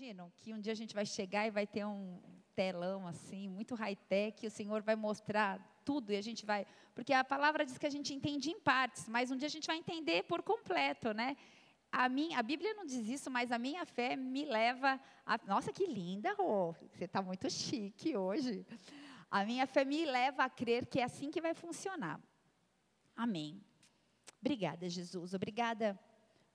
imaginam que um dia a gente vai chegar e vai ter um telão assim, muito high-tech, e o Senhor vai mostrar tudo e a gente vai. Porque a palavra diz que a gente entende em partes, mas um dia a gente vai entender por completo, né? A, minha, a Bíblia não diz isso, mas a minha fé me leva a. Nossa, que linda, Rô! Você está muito chique hoje. A minha fé me leva a crer que é assim que vai funcionar. Amém. Obrigada, Jesus. Obrigada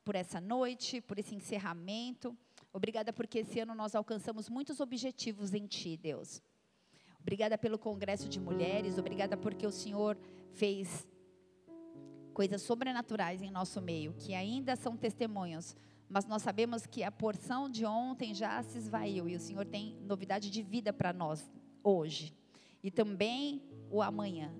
por essa noite, por esse encerramento. Obrigada porque esse ano nós alcançamos muitos objetivos em Ti, Deus. Obrigada pelo Congresso de Mulheres. Obrigada porque o Senhor fez coisas sobrenaturais em nosso meio, que ainda são testemunhos, mas nós sabemos que a porção de ontem já se esvaiu e o Senhor tem novidade de vida para nós hoje e também o amanhã.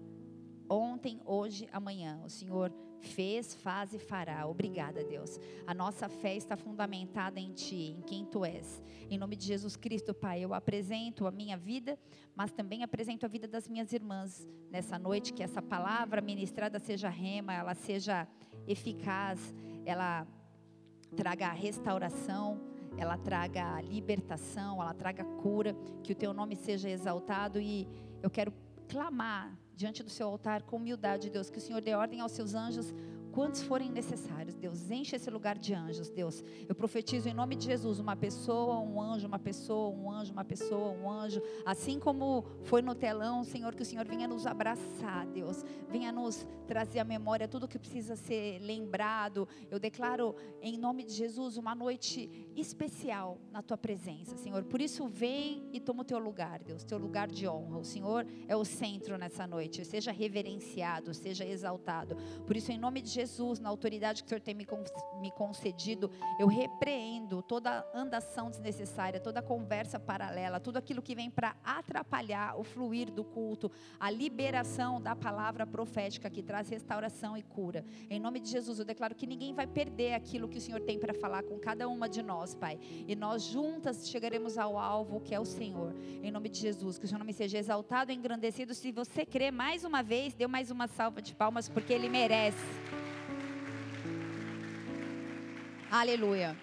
Ontem, hoje, amanhã. O Senhor fez, faz e fará. Obrigada, Deus. A nossa fé está fundamentada em Ti, em quem Tu és. Em nome de Jesus Cristo, Pai, eu apresento a minha vida, mas também apresento a vida das minhas irmãs nessa noite. Que essa palavra ministrada seja rema, ela seja eficaz, ela traga restauração, ela traga libertação, ela traga cura. Que o Teu nome seja exaltado e eu quero clamar diante do seu altar com humildade, Deus, que o Senhor dê ordem aos seus anjos quantos forem necessários. Deus, enche esse lugar de anjos, Deus. Eu profetizo em nome de Jesus uma pessoa, um anjo, uma pessoa, um anjo, uma pessoa, um anjo. Assim como foi no telão, Senhor, que o Senhor venha nos abraçar, Deus. Venha nos trazer à memória tudo que precisa ser lembrado. Eu declaro em nome de Jesus uma noite especial na tua presença, Senhor. Por isso, vem e toma o teu lugar, Deus, teu lugar de honra. O Senhor é o centro nessa noite. Seja reverenciado, seja exaltado. Por isso, em nome de Jesus, Jesus, na autoridade que o Senhor tem me, concedido, eu repreendo toda andação desnecessária, toda conversa paralela, tudo aquilo que vem para atrapalhar o fluir do culto, a liberação da palavra profética que traz restauração e cura. Em nome de Jesus, eu declaro que ninguém vai perder aquilo que o Senhor tem para falar com cada uma de nós, Pai. E nós juntas chegaremos ao alvo que é o Senhor. Em nome de Jesus, que o seu nome seja exaltado e engrandecido. Se você crê mais uma vez, dê mais uma salva de palmas, porque Ele merece. Aleluia.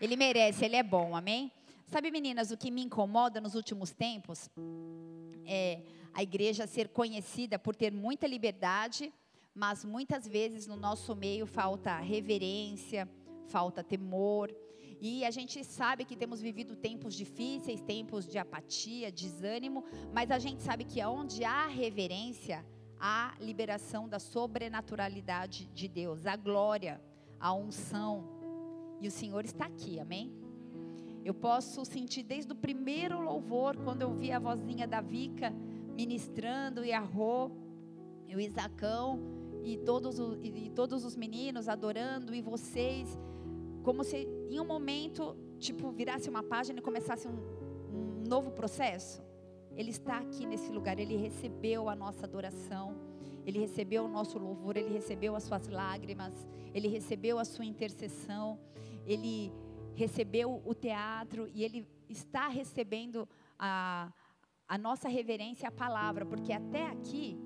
Ele merece, ele é bom, amém? Sabe, meninas, o que me incomoda nos últimos tempos é a igreja ser conhecida por ter muita liberdade, mas muitas vezes no nosso meio falta reverência, falta temor. E a gente sabe que temos vivido tempos difíceis, tempos de apatia, desânimo, mas a gente sabe que onde há reverência, há liberação da sobrenaturalidade de Deus, a glória a unção. E o Senhor está aqui, amém? Eu posso sentir desde o primeiro louvor, quando eu vi a vozinha da Vica ministrando e a Rô, e o Isacão, e todos, os, e todos os meninos adorando, e vocês, como se em um momento, tipo, virasse uma página e começasse um, um novo processo. Ele está aqui nesse lugar, ele recebeu a nossa adoração. Ele recebeu o nosso louvor, ele recebeu as suas lágrimas, ele recebeu a sua intercessão, ele recebeu o teatro e ele está recebendo a, a nossa reverência à palavra, porque até aqui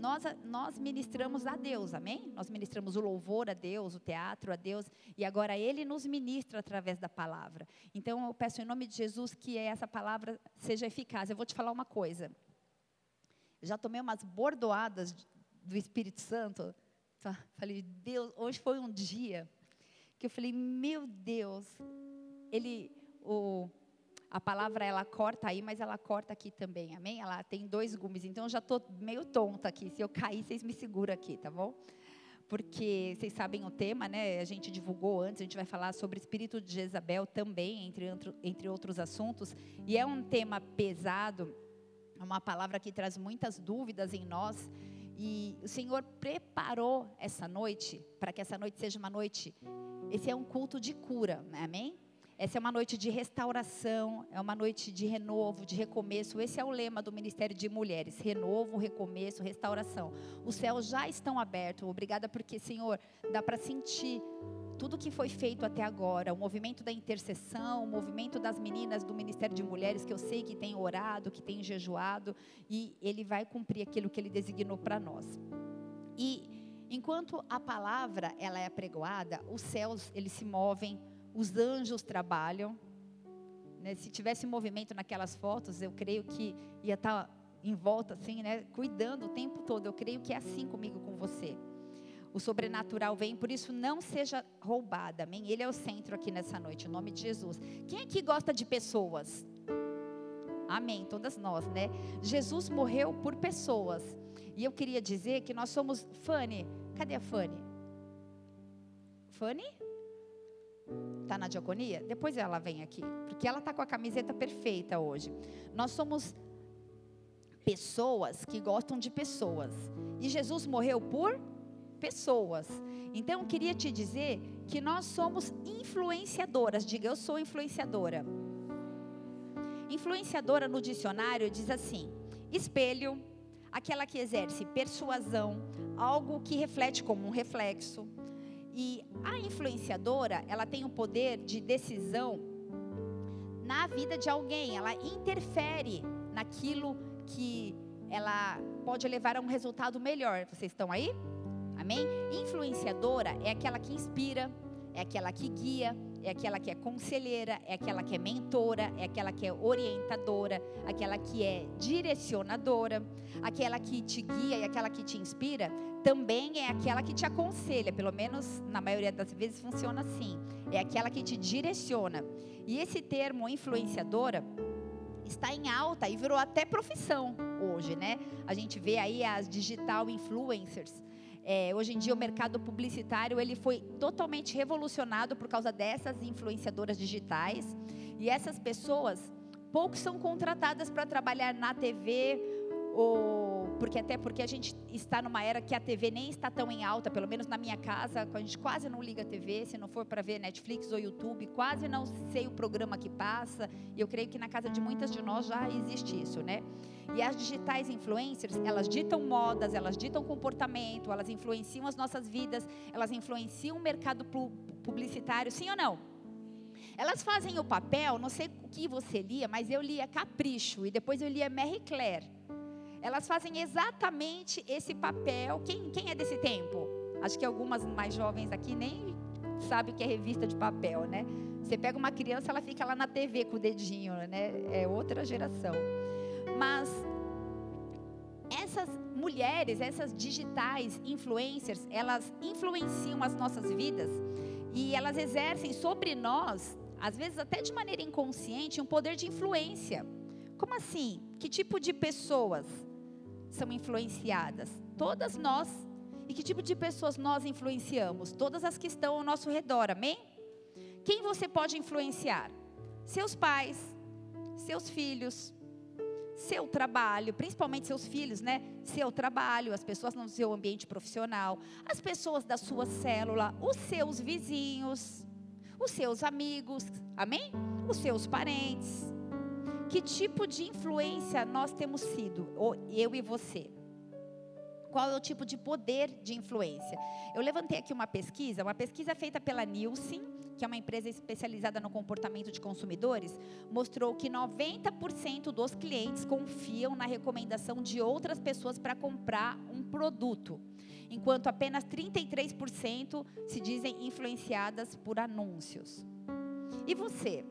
nós, nós ministramos a Deus, amém? Nós ministramos o louvor a Deus, o teatro a Deus, e agora Ele nos ministra através da palavra. Então eu peço em nome de Jesus que essa palavra seja eficaz. Eu vou te falar uma coisa. Eu já tomei umas bordoadas do Espírito Santo. Falei, Deus, hoje foi um dia que eu falei, meu Deus, ele, o, a palavra ela corta aí, mas ela corta aqui também, amém? Ela tem dois gumes, então eu já estou meio tonta aqui. Se eu cair, vocês me seguram aqui, tá bom? Porque vocês sabem o tema, né? A gente divulgou antes, a gente vai falar sobre espírito de Jezabel também, entre, entre outros assuntos. E é um tema pesado, é uma palavra que traz muitas dúvidas em nós. E o Senhor preparou essa noite para que essa noite seja uma noite. Esse é um culto de cura, amém? Essa é uma noite de restauração, é uma noite de renovo, de recomeço. Esse é o lema do Ministério de Mulheres: renovo, recomeço, restauração. Os céus já estão abertos. Obrigada porque, Senhor, dá para sentir tudo que foi feito até agora, o movimento da intercessão, o movimento das meninas do Ministério de Mulheres, que eu sei que tem orado, que tem jejuado, e ele vai cumprir aquilo que ele designou para nós. E enquanto a palavra ela é apregoada, os céus eles se movem, os anjos trabalham, Né? Se tivesse movimento naquelas fotos, eu creio que ia estar tá em volta, assim, né? Cuidando o tempo todo. Eu creio que é assim comigo, com você. O sobrenatural vem, por isso não seja roubada, amém? Ele é o centro aqui nessa noite, em nome de Jesus. Quem aqui gosta de pessoas? Amém, todas nós, né? Jesus morreu por pessoas. E eu queria dizer que nós somos Fanny. Cadê a Fanny? Fanny? Tá na diaconia? Depois ela vem aqui, porque ela tá com a camiseta perfeita hoje. Nós somos pessoas que gostam de pessoas. E Jesus morreu por pessoas. Então eu queria te dizer que nós somos influenciadoras. Diga, eu sou influenciadora. Influenciadora no dicionário diz assim: espelho, aquela que exerce persuasão, algo que reflete como um reflexo. E a influenciadora, ela tem o poder de decisão na vida de alguém, ela interfere naquilo que ela pode levar a um resultado melhor. Vocês estão aí? Amém? Influenciadora é aquela que inspira, é aquela que guia, é aquela que é conselheira, é aquela que é mentora, é aquela que é orientadora, aquela que é direcionadora, aquela que te guia e aquela que te inspira, também é aquela que te aconselha, pelo menos na maioria das vezes funciona assim. É aquela que te direciona. E esse termo influenciadora está em alta e virou até profissão hoje, né? A gente vê aí as digital influencers é, hoje em dia o mercado publicitário ele foi totalmente revolucionado por causa dessas influenciadoras digitais. E essas pessoas poucos são contratadas para trabalhar na TV ou porque até porque a gente está numa era que a TV nem está tão em alta, pelo menos na minha casa, a gente quase não liga a TV, se não for para ver Netflix ou YouTube, quase não sei o programa que passa. E eu creio que na casa de muitas de nós já existe isso, né? E as digitais influencers, elas ditam modas, elas ditam comportamento, elas influenciam as nossas vidas, elas influenciam o mercado publicitário, sim ou não? Elas fazem o papel, não sei o que você lia, mas eu lia Capricho e depois eu lia Marie Claire. Elas fazem exatamente esse papel. Quem, quem é desse tempo? Acho que algumas mais jovens aqui nem sabem o que é revista de papel, né? Você pega uma criança, ela fica lá na TV com o dedinho, né? É outra geração. Mas essas mulheres, essas digitais influencers, elas influenciam as nossas vidas e elas exercem sobre nós, às vezes até de maneira inconsciente, um poder de influência. Como assim? Que tipo de pessoas são influenciadas? Todas nós. E que tipo de pessoas nós influenciamos? Todas as que estão ao nosso redor, amém? Quem você pode influenciar? Seus pais, seus filhos, seu trabalho, principalmente seus filhos, né? Seu trabalho, as pessoas no seu ambiente profissional, as pessoas da sua célula, os seus vizinhos, os seus amigos, amém? Os seus parentes. Que tipo de influência nós temos sido, eu e você? Qual é o tipo de poder de influência? Eu levantei aqui uma pesquisa, uma pesquisa feita pela Nielsen, que é uma empresa especializada no comportamento de consumidores, mostrou que 90% dos clientes confiam na recomendação de outras pessoas para comprar um produto, enquanto apenas 33% se dizem influenciadas por anúncios. E você?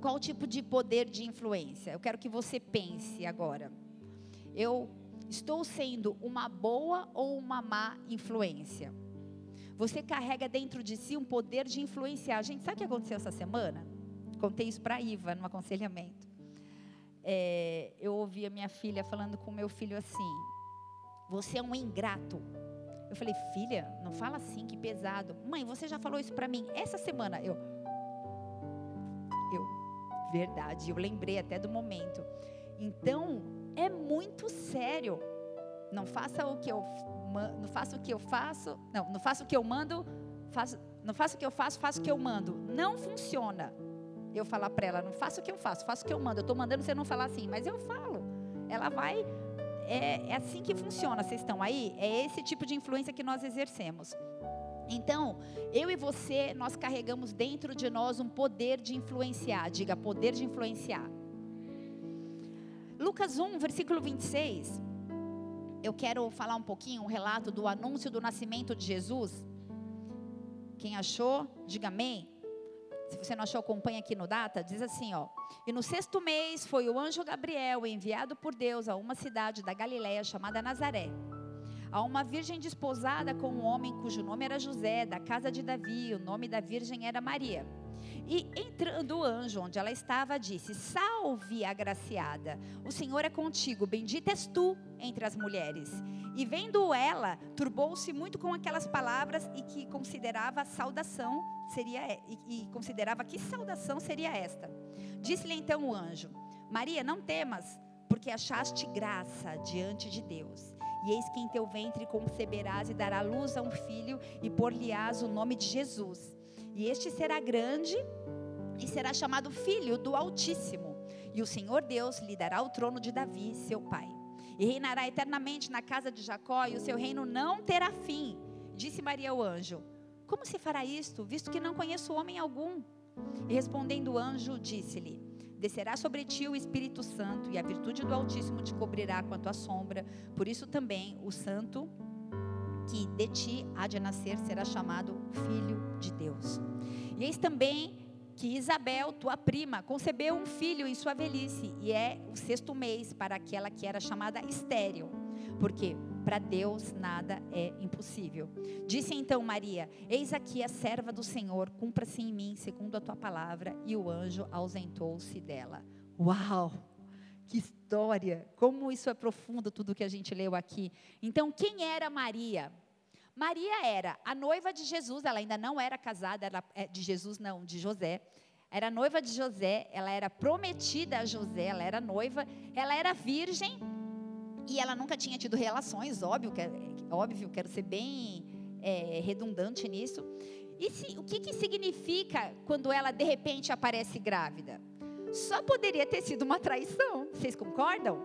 Qual tipo de poder de influência? Eu quero que você pense agora. Eu estou sendo uma boa ou uma má influência? Você carrega dentro de si um poder de influenciar. Gente, sabe o que aconteceu essa semana? Contei isso para a Iva no aconselhamento. É, eu ouvi a minha filha falando com meu filho assim: Você é um ingrato. Eu falei, filha, não fala assim, que pesado. Mãe, você já falou isso para mim essa semana. Eu, verdade, eu lembrei até do momento. Então, é muito sério. Não faça o que eu não faço o que eu faço, não, não faço o que eu mando, faço, não faço o que eu faço, faço o que eu mando. Não funciona. Eu falar para ela, não faço o que eu faço, faço o que eu mando. Eu estou mandando você não falar assim, mas eu falo. Ela vai, é, é assim que funciona. Vocês estão aí? É esse tipo de influência que nós exercemos. Então, eu e você, nós carregamos dentro de nós um poder de influenciar. Diga, poder de influenciar. Lucas 1, versículo 26 eu quero falar um pouquinho, um relato do anúncio do nascimento de Jesus. Quem achou, diga amém. Se você não achou, acompanha aqui no data, diz assim, ó. E no sexto mês foi o anjo Gabriel enviado por Deus a uma cidade da Galiléia chamada Nazaré. A uma virgem desposada com um homem cujo nome era José, da casa de Davi, o nome da virgem era Maria. E entrando o anjo onde ela estava, disse: Salve, agraciada, o Senhor é contigo, bendita és tu entre as mulheres. E vendo ela, turbou-se muito com aquelas palavras e que considerava saudação seria e, e considerava que saudação seria esta. Disse-lhe então o anjo: Maria, não temas, porque achaste graça diante de Deus. E eis que em teu ventre conceberás e dará luz a um filho e por-lhe-ás o nome de Jesus. E este será grande e será chamado Filho do Altíssimo. E o Senhor Deus lhe dará o trono de Davi, seu pai. E reinará eternamente na casa de Jacó, e o seu reino não terá fim. Disse Maria ao anjo: Como se fará isto, visto que não conheço homem algum? E respondendo o anjo, disse-lhe: Descerá sobre ti o Espírito Santo, e a virtude do Altíssimo te cobrirá quanto à sombra. Por isso também o Santo que de ti há de nascer será chamado Filho de Deus. E eis também que Isabel, tua prima, concebeu um filho em sua velhice, e é o sexto mês para aquela que era chamada estéril, porque para Deus nada é impossível. Disse então Maria: Eis aqui a serva do Senhor, cumpra-se em mim segundo a tua palavra. E o anjo ausentou-se dela. Uau! Que história! Como isso é profundo, tudo que a gente leu aqui. Então, quem era Maria? Maria era a noiva de Jesus, ela ainda não era casada, era, é, de Jesus não, de José. Era noiva de José, ela era prometida a José, ela era noiva, ela era virgem e ela nunca tinha tido relações, óbvio, que, óbvio quero ser bem é, redundante nisso. E se, o que, que significa quando ela de repente aparece grávida? Só poderia ter sido uma traição, vocês concordam?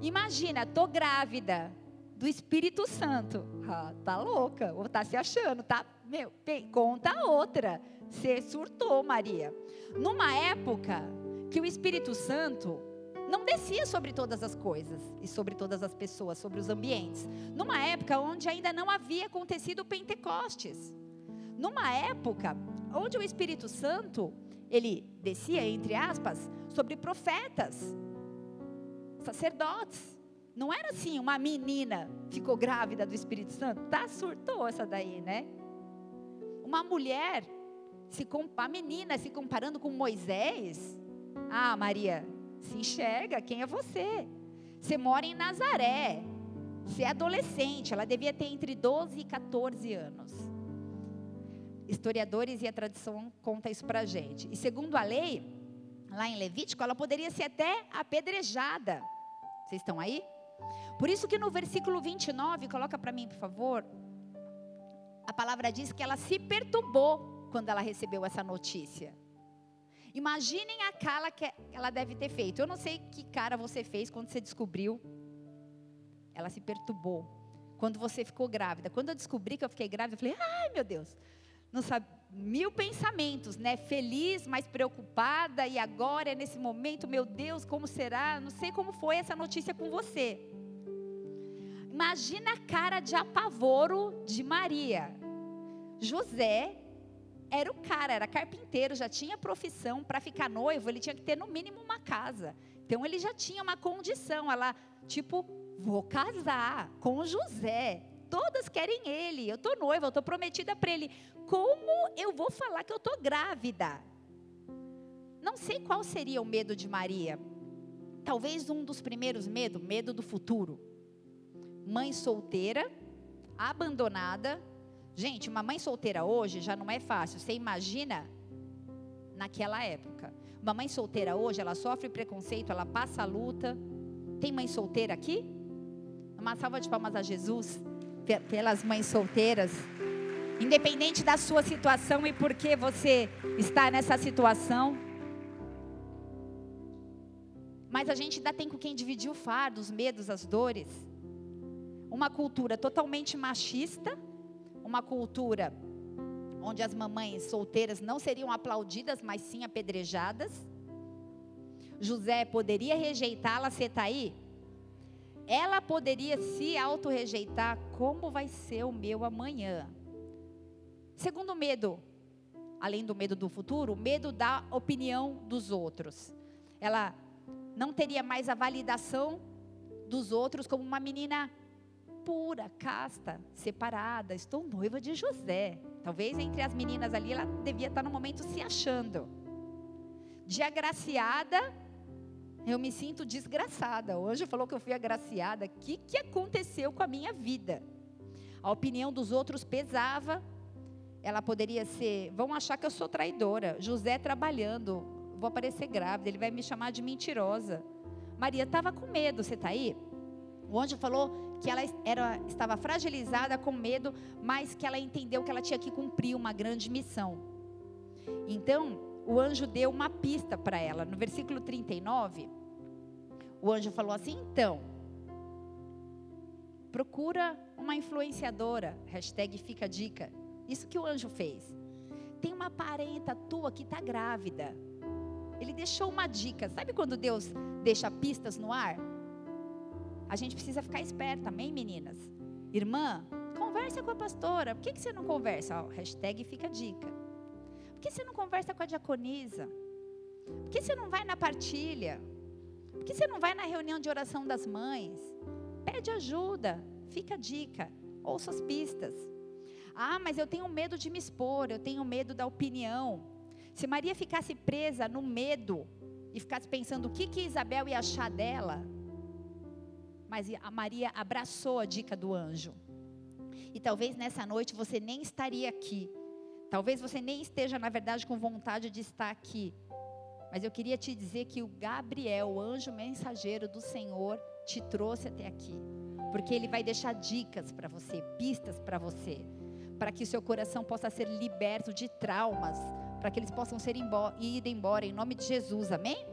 Imagina, tô grávida, do Espírito Santo. Ah, tá louca, ou tá se achando, tá? Meu, conta outra. Você surtou, Maria. Numa época que o Espírito Santo não descia sobre todas as coisas e sobre todas as pessoas, sobre os ambientes. Numa época onde ainda não havia acontecido Pentecostes. Numa época onde o Espírito Santo, ele descia, entre aspas, sobre profetas, sacerdotes, não era assim, uma menina ficou grávida do Espírito Santo. Tá, surtou essa daí, né? Uma mulher, se a menina se comparando com Moisés. Ah, Maria, se enxerga, quem é você? Você mora em Nazaré. Você é adolescente, ela devia ter entre 12 e 14 anos. Historiadores e a tradição conta isso pra gente. E segundo a lei, lá em Levítico, ela poderia ser até apedrejada. Vocês estão aí? Por isso que no versículo 29, coloca para mim, por favor, a palavra diz que ela se perturbou quando ela recebeu essa notícia. Imaginem a cara que ela deve ter feito. Eu não sei que cara você fez quando você descobriu. Ela se perturbou. Quando você ficou grávida. Quando eu descobri que eu fiquei grávida, eu falei: ai meu Deus. Não sabe, mil pensamentos, né? Feliz, mas preocupada. E agora, nesse momento, meu Deus, como será? Não sei como foi essa notícia com você. Imagina a cara de apavoro de Maria. José era o cara, era carpinteiro, já tinha profissão para ficar noivo, ele tinha que ter no mínimo uma casa. Então ele já tinha uma condição, ela tipo, vou casar com José. Todas querem ele. Eu tô noiva, eu tô prometida para ele. Como eu vou falar que eu tô grávida? Não sei qual seria o medo de Maria. Talvez um dos primeiros medos, medo do futuro mãe solteira, abandonada. Gente, uma mãe solteira hoje já não é fácil. Você imagina naquela época. Uma mãe solteira hoje, ela sofre preconceito, ela passa a luta. Tem mãe solteira aqui? Uma salva de palmas a Jesus pelas mães solteiras. Independente da sua situação e por que você está nessa situação. Mas a gente ainda tem com quem dividir o fardo, os medos, as dores uma cultura totalmente machista, uma cultura onde as mamães solteiras não seriam aplaudidas, mas sim apedrejadas. José poderia rejeitá-la, você está aí? Ela poderia se auto-rejeitar, como vai ser o meu amanhã? Segundo medo, além do medo do futuro, o medo da opinião dos outros. Ela não teria mais a validação dos outros como uma menina pura, casta, separada. Estou noiva de José. Talvez entre as meninas ali ela devia estar no momento se achando. De agraciada, eu me sinto desgraçada. O anjo falou que eu fui agraciada. O que, que aconteceu com a minha vida? A opinião dos outros pesava. Ela poderia ser, vão achar que eu sou traidora. José trabalhando, vou aparecer grávida, ele vai me chamar de mentirosa. Maria estava com medo, você está aí? O anjo falou que ela era, estava fragilizada com medo, mas que ela entendeu que ela tinha que cumprir uma grande missão. Então, o anjo deu uma pista para ela. No versículo 39, o anjo falou assim: então, procura uma influenciadora, hashtag fica dica. Isso que o anjo fez. Tem uma parenta tua que está grávida. Ele deixou uma dica. Sabe quando Deus deixa pistas no ar? A gente precisa ficar esperta, amém, meninas? Irmã, conversa com a pastora. Por que, que você não conversa? Ó, hashtag fica dica. Por que você não conversa com a diaconisa? Por que você não vai na partilha? Por que você não vai na reunião de oração das mães? Pede ajuda, fica dica, ouça as pistas. Ah, mas eu tenho medo de me expor, eu tenho medo da opinião. Se Maria ficasse presa no medo e ficasse pensando o que, que Isabel ia achar dela, mas a Maria abraçou a dica do anjo. E talvez nessa noite você nem estaria aqui. Talvez você nem esteja, na verdade, com vontade de estar aqui. Mas eu queria te dizer que o Gabriel, o anjo mensageiro do Senhor, te trouxe até aqui. Porque ele vai deixar dicas para você, pistas para você, para que o seu coração possa ser liberto de traumas, para que eles possam ser embora, ir embora em nome de Jesus, amém?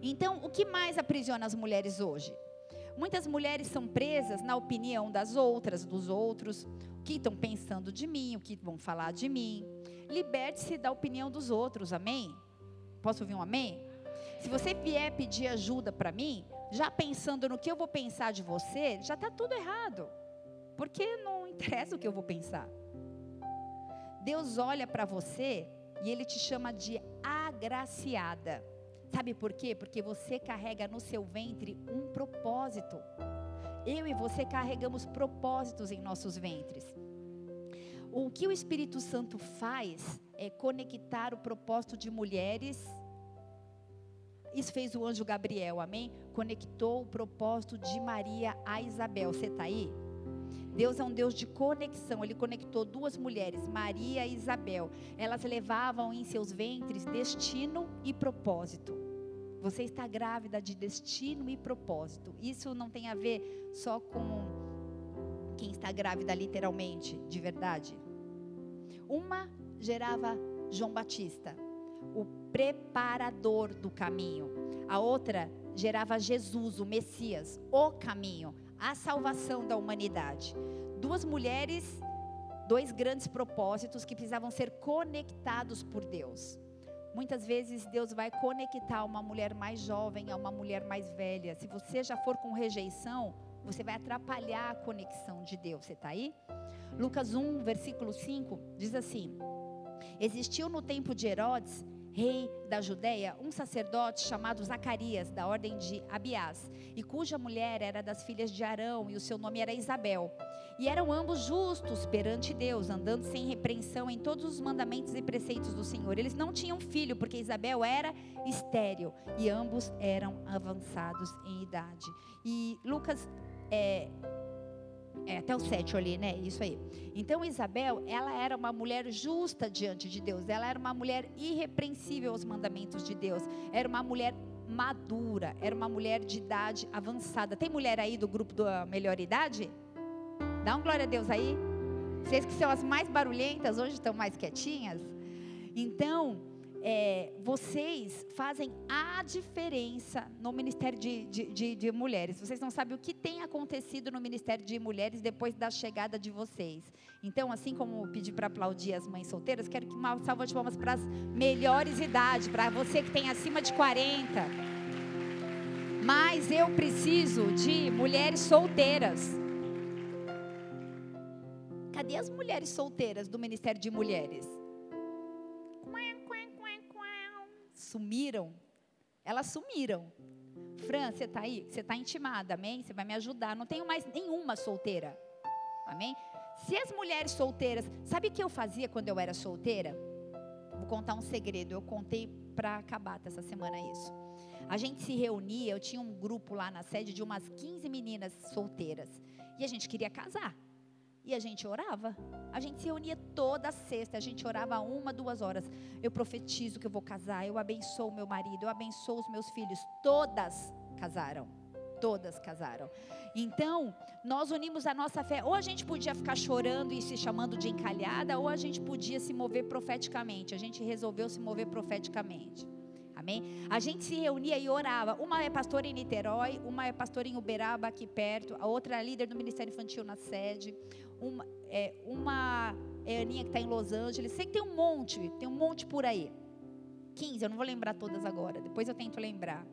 Então, o que mais aprisiona as mulheres hoje? Muitas mulheres são presas na opinião das outras, dos outros, o que estão pensando de mim, o que vão falar de mim. Liberte-se da opinião dos outros, amém? Posso ouvir um amém? Se você vier pedir ajuda para mim, já pensando no que eu vou pensar de você, já está tudo errado. Porque não interessa o que eu vou pensar. Deus olha para você e Ele te chama de agraciada. Sabe por quê? Porque você carrega no seu ventre um propósito. Eu e você carregamos propósitos em nossos ventres. O que o Espírito Santo faz é conectar o propósito de mulheres. Isso fez o anjo Gabriel, amém? Conectou o propósito de Maria a Isabel. Você está aí? Deus é um Deus de conexão. Ele conectou duas mulheres, Maria e Isabel. Elas levavam em seus ventres destino e propósito. Você está grávida de destino e propósito. Isso não tem a ver só com quem está grávida literalmente, de verdade. Uma gerava João Batista, o preparador do caminho. A outra gerava Jesus, o Messias, o caminho, a salvação da humanidade. Duas mulheres, dois grandes propósitos que precisavam ser conectados por Deus. Muitas vezes Deus vai conectar uma mulher mais jovem a uma mulher mais velha. Se você já for com rejeição, você vai atrapalhar a conexão de Deus. Você está aí? Lucas 1, versículo 5 diz assim: Existiu no tempo de Herodes rei da Judéia, um sacerdote chamado Zacarias, da ordem de Abiás, e cuja mulher era das filhas de Arão, e o seu nome era Isabel. E eram ambos justos perante Deus, andando sem repreensão em todos os mandamentos e preceitos do Senhor. Eles não tinham filho, porque Isabel era estéril, e ambos eram avançados em idade. E Lucas é, é, até o 7 ali, né? Isso aí. Então Isabel, ela era uma mulher justa diante de Deus. Ela era uma mulher irrepreensível aos mandamentos de Deus. Era uma mulher madura. Era uma mulher de idade avançada. Tem mulher aí do grupo da melhor idade? Dá um glória a Deus aí. Vocês que são as mais barulhentas, hoje estão mais quietinhas. Então, é, vocês fazem a diferença no Ministério de, de, de, de, Mulheres. Vocês não sabem o que tem acontecido no Ministério de Mulheres depois da chegada de vocês. Então, assim como pedi para aplaudir as mães solteiras, quero que uma salva de palmas para as melhores idades, para você que tem acima de 40. Mas eu preciso de mulheres solteiras. Cadê as mulheres solteiras do Ministério de Mulheres? sumiram. Elas sumiram. Fran, você está aí? Você está intimada, amém? Você vai me ajudar. Não tenho mais nenhuma solteira. Amém? Se as mulheres solteiras, sabe o que eu fazia quando eu era solteira? Vou contar um segredo. Eu contei para acabar essa semana isso. A gente se reunia, eu tinha um grupo lá na sede de umas 15 meninas solteiras. E a gente queria casar. E a gente orava. A gente se reunia toda sexta. A gente orava uma, duas horas. Eu profetizo que eu vou casar. Eu abençoo meu marido. Eu abençoo os meus filhos. Todas casaram. Todas casaram. Então, nós unimos a nossa fé. Ou a gente podia ficar chorando e se chamando de encalhada, ou a gente podia se mover profeticamente. A gente resolveu se mover profeticamente. Amém? A gente se reunia e orava. Uma é pastora em Niterói, uma é pastora em Uberaba, aqui perto, a outra é líder do Ministério Infantil na sede, uma é, uma é Aninha que está em Los Angeles. Sei que tem um monte, tem um monte por aí. 15, eu não vou lembrar todas agora, depois eu tento lembrar.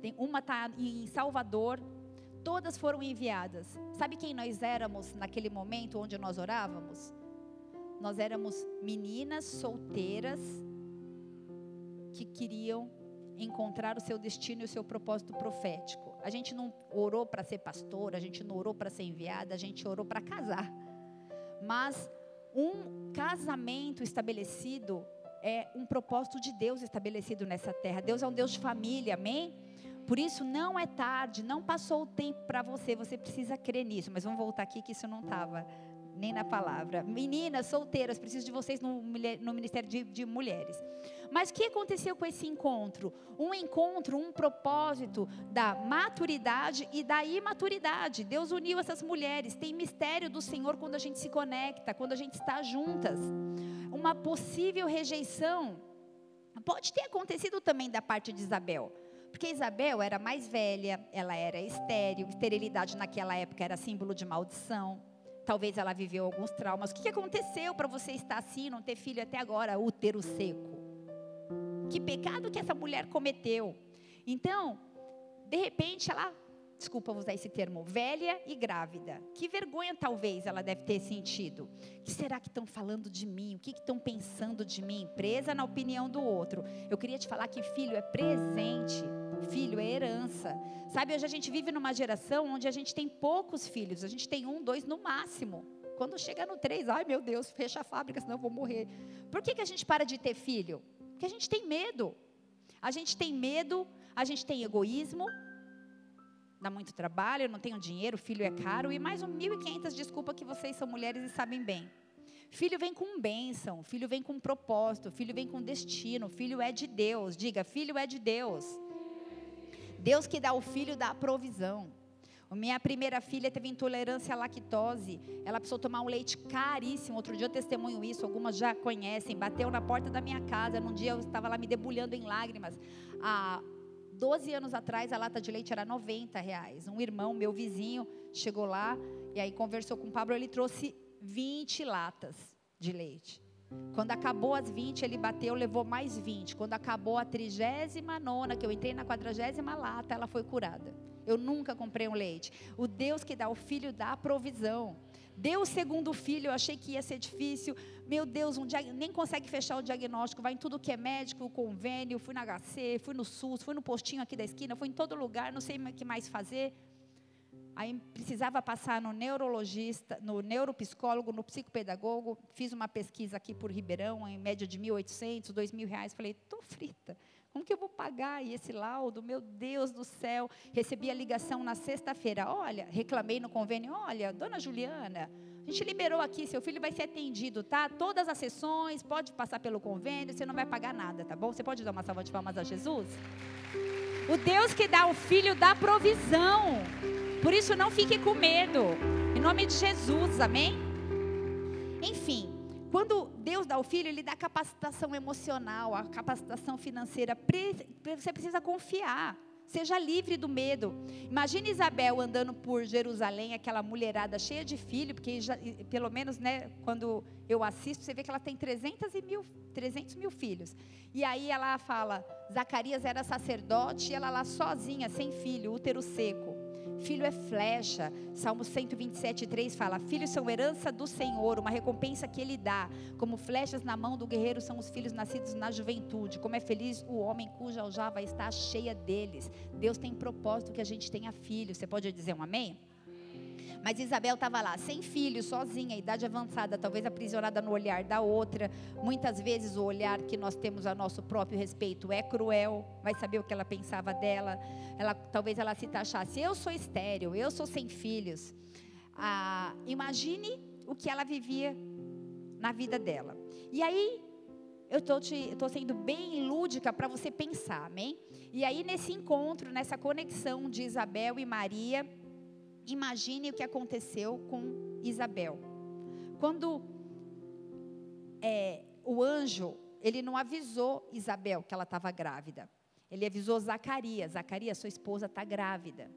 Tem, uma está em Salvador, todas foram enviadas. Sabe quem nós éramos naquele momento onde nós orávamos? Nós éramos meninas solteiras que queriam encontrar o seu destino e o seu propósito profético. A gente não orou para ser pastora, a gente não orou para ser enviada, a gente orou para casar. Mas um casamento estabelecido é um propósito de Deus estabelecido nessa terra. Deus é um Deus de família, amém? Por isso não é tarde, não passou o tempo para você, você precisa crer nisso. Mas vamos voltar aqui que isso não estava nem na palavra. Meninas solteiras, preciso de vocês no, no Ministério de, de, Mulheres. Mas o que aconteceu com esse encontro? Um encontro, um propósito da maturidade e da imaturidade. Deus uniu essas mulheres. Tem mistério do Senhor quando a gente se conecta, quando a gente está juntas. Uma possível rejeição pode ter acontecido também da parte de Isabel. Porque Isabel era mais velha, ela era estéril, esterilidade naquela época era símbolo de maldição. Talvez ela viveu alguns traumas. O que aconteceu para você estar assim, não ter filho até agora, útero seco? Que pecado que essa mulher cometeu? Então, de repente, ela, desculpa usar esse termo, velha e grávida. Que vergonha talvez ela deve ter sentido. O que será que estão falando de mim? O que estão pensando de mim? Presa na opinião do outro. Eu queria te falar que filho é presente. Filho é herança. Sabe, hoje a gente vive numa geração onde a gente tem poucos filhos, a gente tem um, dois no máximo. Quando chega no três, ai meu Deus, fecha a fábrica, senão eu vou morrer. Por que, que a gente para de ter filho? Porque a gente tem medo. A gente tem medo, a gente tem egoísmo, dá muito trabalho, eu não tenho dinheiro, filho é caro, e mais um 1.500 desculpa que vocês são mulheres e sabem bem. Filho vem com bênção, filho vem com propósito, filho vem com destino, filho é de Deus. Diga, filho é de Deus. Deus que dá o filho dá a provisão. Minha primeira filha teve intolerância à lactose. Ela precisou tomar um leite caríssimo. Outro dia eu testemunho isso, algumas já conhecem. Bateu na porta da minha casa. Num dia eu estava lá me debulhando em lágrimas. Há 12 anos atrás a lata de leite era 90 reais. Um irmão, meu vizinho, chegou lá e aí conversou com o Pablo. Ele trouxe 20 latas de leite. Quando acabou as 20, ele bateu, levou mais 20. Quando acabou a 39, que eu entrei na 40 lata, ela foi curada. Eu nunca comprei um leite. O Deus que dá o filho dá a provisão. Deu o segundo filho, eu achei que ia ser difícil. Meu Deus, um nem consegue fechar o diagnóstico. Vai em tudo que é médico, convênio. Fui na HC, fui no SUS, fui no postinho aqui da esquina, fui em todo lugar, não sei o que mais fazer. Aí precisava passar no neurologista, no neuropsicólogo, no psicopedagogo. Fiz uma pesquisa aqui por Ribeirão, em média de 1.800, 2.000 reais. Falei, estou frita. Como que eu vou pagar esse laudo? Meu Deus do céu. Recebi a ligação na sexta-feira. Olha, reclamei no convênio. Olha, dona Juliana, a gente liberou aqui, seu filho vai ser atendido, tá? Todas as sessões, pode passar pelo convênio, você não vai pagar nada, tá bom? Você pode dar uma salva de palmas a Jesus? O Deus que dá o filho dá provisão. Por isso não fique com medo. Em nome de Jesus, amém? Enfim, quando Deus dá o filho, Ele dá capacitação emocional, a capacitação financeira. Você precisa confiar. Seja livre do medo. Imagine Isabel andando por Jerusalém, aquela mulherada cheia de filho, porque já, pelo menos, né, quando eu assisto, você vê que ela tem 300 mil, 300 mil filhos. E aí ela fala, Zacarias era sacerdote e ela lá sozinha, sem filho, útero seco. Filho é flecha. Salmo 127, 3 fala: Filhos são herança do Senhor, uma recompensa que Ele dá. Como flechas na mão do guerreiro são os filhos nascidos na juventude. Como é feliz o homem cuja aljava está cheia deles. Deus tem propósito que a gente tenha filhos. Você pode dizer um amém? Mas Isabel estava lá, sem filho, sozinha, idade avançada, talvez aprisionada no olhar da outra. Muitas vezes o olhar que nós temos a nosso próprio respeito é cruel. Vai saber o que ela pensava dela. Ela, talvez ela se taxasse: eu sou estéril, eu sou sem filhos. Ah, imagine o que ela vivia na vida dela. E aí eu estou sendo bem lúdica para você pensar, amém? E aí, nesse encontro, nessa conexão de Isabel e Maria, imagine o que aconteceu com Isabel. Quando é, o anjo, ele não avisou Isabel que ela estava grávida. Ele avisou Zacarias: Zacarias, sua esposa está grávida.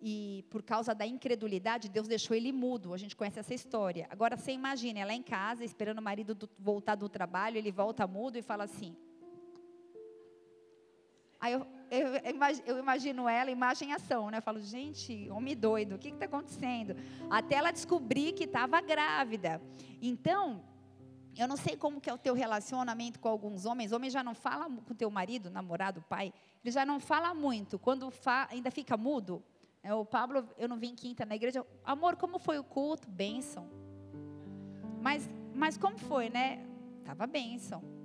E por causa da incredulidade, Deus deixou ele mudo. A gente conhece essa história. Agora você imagine, ela em casa, esperando o marido do, voltar do trabalho, ele volta mudo e fala assim: Aí eu, eu, eu, imagino ela, imagem ação, né? Eu falo, gente, homem doido, o que está acontecendo? Até ela descobrir que estava grávida. Então, eu não sei como que é o teu relacionamento com alguns homens. Homem já não fala com teu marido, namorado, pai. Ele já não fala muito. Quando fa, ainda fica mudo. É, o Pablo, eu não vim quinta na igreja. Amor, como foi o culto? Bênção. Mas, mas como foi, né? Tava bênção.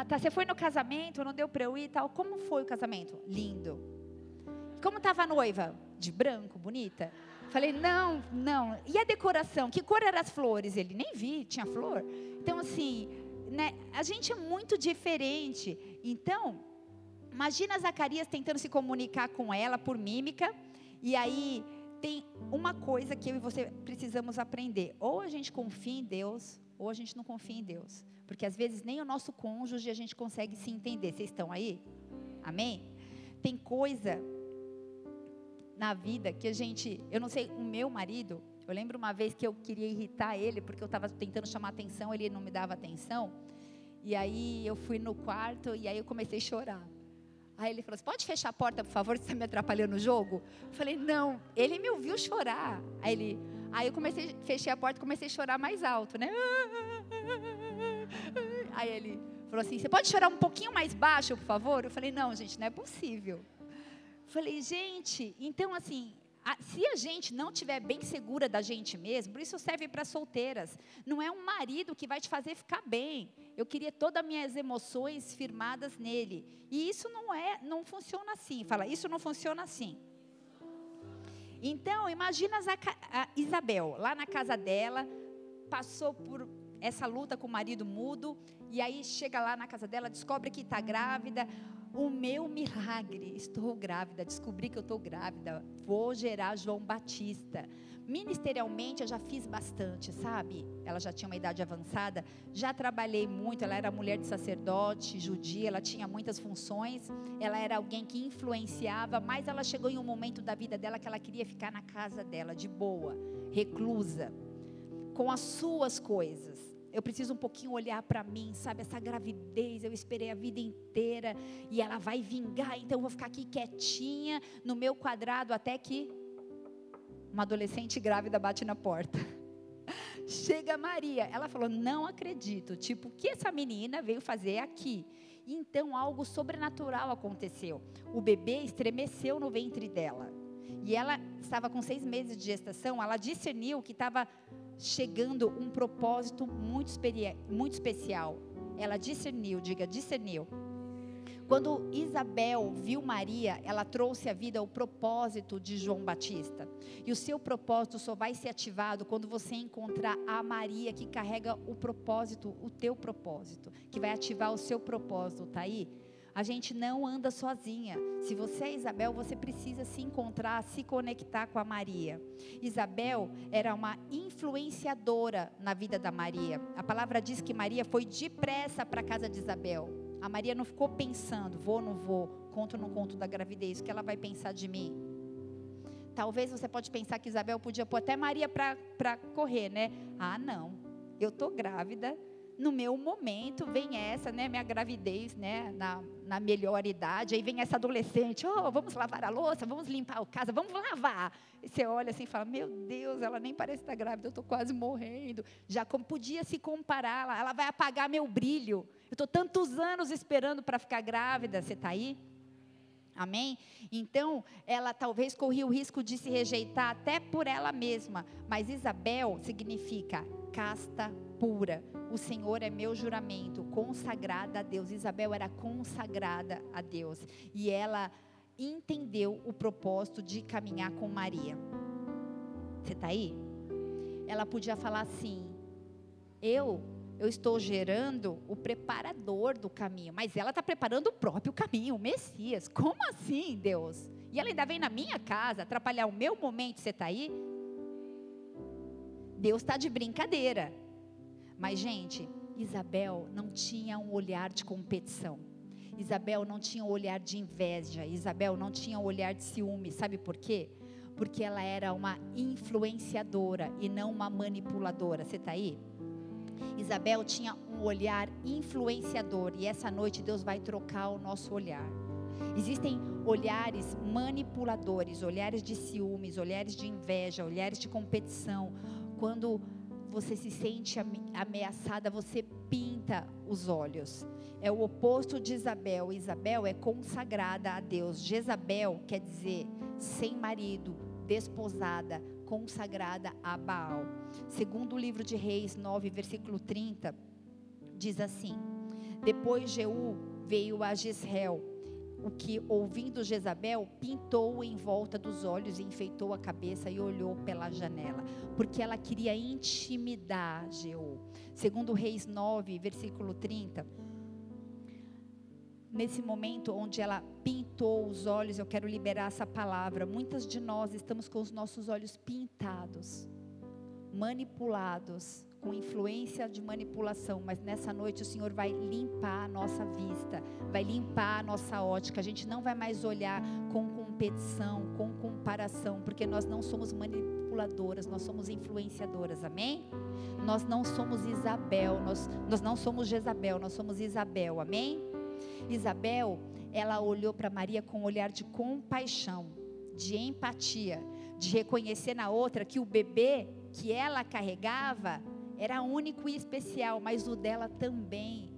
Ah, tá, você foi no casamento, não deu para eu ir e tal. Como foi o casamento? Lindo. Como estava a noiva? De branco, bonita. Falei, não, não. E a decoração? Que cor eram as flores? Ele nem vi, tinha flor. Então, assim, né, a gente é muito diferente. Então, imagina Zacarias tentando se comunicar com ela por mímica. E aí, tem uma coisa que eu e você precisamos aprender. Ou a gente confia em Deus, ou a gente não confia em Deus. Porque às vezes nem o nosso cônjuge a gente consegue se entender. Vocês estão aí? Amém? Tem coisa na vida que a gente, eu não sei, o meu marido, eu lembro uma vez que eu queria irritar ele porque eu estava tentando chamar atenção, ele não me dava atenção. E aí eu fui no quarto e aí eu comecei a chorar. Aí ele falou assim: pode fechar a porta, por favor, você está me atrapalhando no jogo? Eu falei, não, ele me ouviu chorar. Aí ele, aí eu comecei, fechei a porta comecei a chorar mais alto, né? Aí ele falou assim: Você pode chorar um pouquinho mais baixo, por favor? Eu falei: Não, gente, não é possível. Falei, gente, então assim, se a gente não estiver bem segura da gente mesmo, por isso serve para solteiras. Não é um marido que vai te fazer ficar bem. Eu queria todas as minhas emoções firmadas nele. E isso não é, não funciona assim. Fala, isso não funciona assim. Então, imagina a Isabel, lá na casa dela, passou por essa luta com o marido mudo, e aí chega lá na casa dela, descobre que está grávida. O meu milagre, estou grávida, descobri que eu estou grávida, vou gerar João Batista. Ministerialmente eu já fiz bastante, sabe? Ela já tinha uma idade avançada, já trabalhei muito. Ela era mulher de sacerdote, judia, ela tinha muitas funções. Ela era alguém que influenciava, mas ela chegou em um momento da vida dela que ela queria ficar na casa dela, de boa, reclusa, com as suas coisas eu preciso um pouquinho olhar para mim, sabe? Essa gravidez, eu esperei a vida inteira e ela vai vingar, então eu vou ficar aqui quietinha no meu quadrado até que uma adolescente grávida bate na porta. Chega Maria, ela falou: Não acredito, tipo, o que essa menina veio fazer aqui? Então algo sobrenatural aconteceu. O bebê estremeceu no ventre dela. E ela estava com seis meses de gestação, ela discerniu que estava chegando um propósito muito, muito especial. Ela discerniu, diga, discerniu. Quando Isabel viu Maria, ela trouxe à vida o propósito de João Batista. E o seu propósito só vai ser ativado quando você encontrar a Maria que carrega o propósito, o teu propósito, que vai ativar o seu propósito, tá aí? A gente não anda sozinha. Se você é Isabel, você precisa se encontrar, se conectar com a Maria. Isabel era uma influenciadora na vida da Maria. A palavra diz que Maria foi depressa para a casa de Isabel. A Maria não ficou pensando, vou ou não vou, conto ou não conto da gravidez, o que ela vai pensar de mim. Talvez você pode pensar que Isabel podia pôr até Maria para correr, né? Ah, não, eu estou grávida, no meu momento vem essa, né, minha gravidez, né, na, na melhor idade, aí vem essa adolescente, oh, vamos lavar a louça, vamos limpar a casa, vamos lavar. E você olha assim e fala, meu Deus, ela nem parece estar grávida, eu estou quase morrendo. Já como podia se comparar, ela, vai apagar meu brilho. Eu estou tantos anos esperando para ficar grávida, você está aí? Amém? Então, ela talvez corria o risco de se rejeitar até por ela mesma. Mas Isabel significa casta pura. O Senhor é meu juramento, consagrada a Deus. Isabel era consagrada a Deus. E ela entendeu o propósito de caminhar com Maria. Você está aí? Ela podia falar assim: Eu eu estou gerando o preparador do caminho, mas ela está preparando o próprio caminho, o Messias. Como assim, Deus? E ela ainda vem na minha casa atrapalhar o meu momento, você está aí? Deus está de brincadeira. Mas, gente, Isabel não tinha um olhar de competição. Isabel não tinha um olhar de inveja. Isabel não tinha um olhar de ciúme. Sabe por quê? Porque ela era uma influenciadora e não uma manipuladora. Você está aí? Isabel tinha um olhar influenciador e essa noite Deus vai trocar o nosso olhar. Existem olhares manipuladores, olhares de ciúmes, olhares de inveja, olhares de competição. Quando você se sente ameaçada, você pinta os olhos. É o oposto de Isabel. Isabel é consagrada a Deus. Jezabel quer dizer sem marido, desposada, consagrada a Baal. Segundo o livro de Reis 9, versículo 30, diz assim: Depois Jeú veio a Jezreel, o que, ouvindo Jezabel, pintou em volta dos olhos, enfeitou a cabeça e olhou pela janela, porque ela queria intimidar Jeú. Segundo Reis 9, versículo 30, nesse momento onde ela pintou os olhos, eu quero liberar essa palavra. Muitas de nós estamos com os nossos olhos pintados, manipulados, com influência de manipulação, mas nessa noite o Senhor vai limpar a nossa vista, vai limpar a nossa ótica. A gente não vai mais olhar com competição, com comparação, porque nós não somos manipuladoras, nós somos influenciadoras, amém? Nós não somos Isabel, nós, nós não somos Jezabel, nós somos Isabel, amém? Isabel, ela olhou para Maria com um olhar de compaixão, de empatia, de reconhecer na outra que o bebê que ela carregava era único e especial, mas o dela também.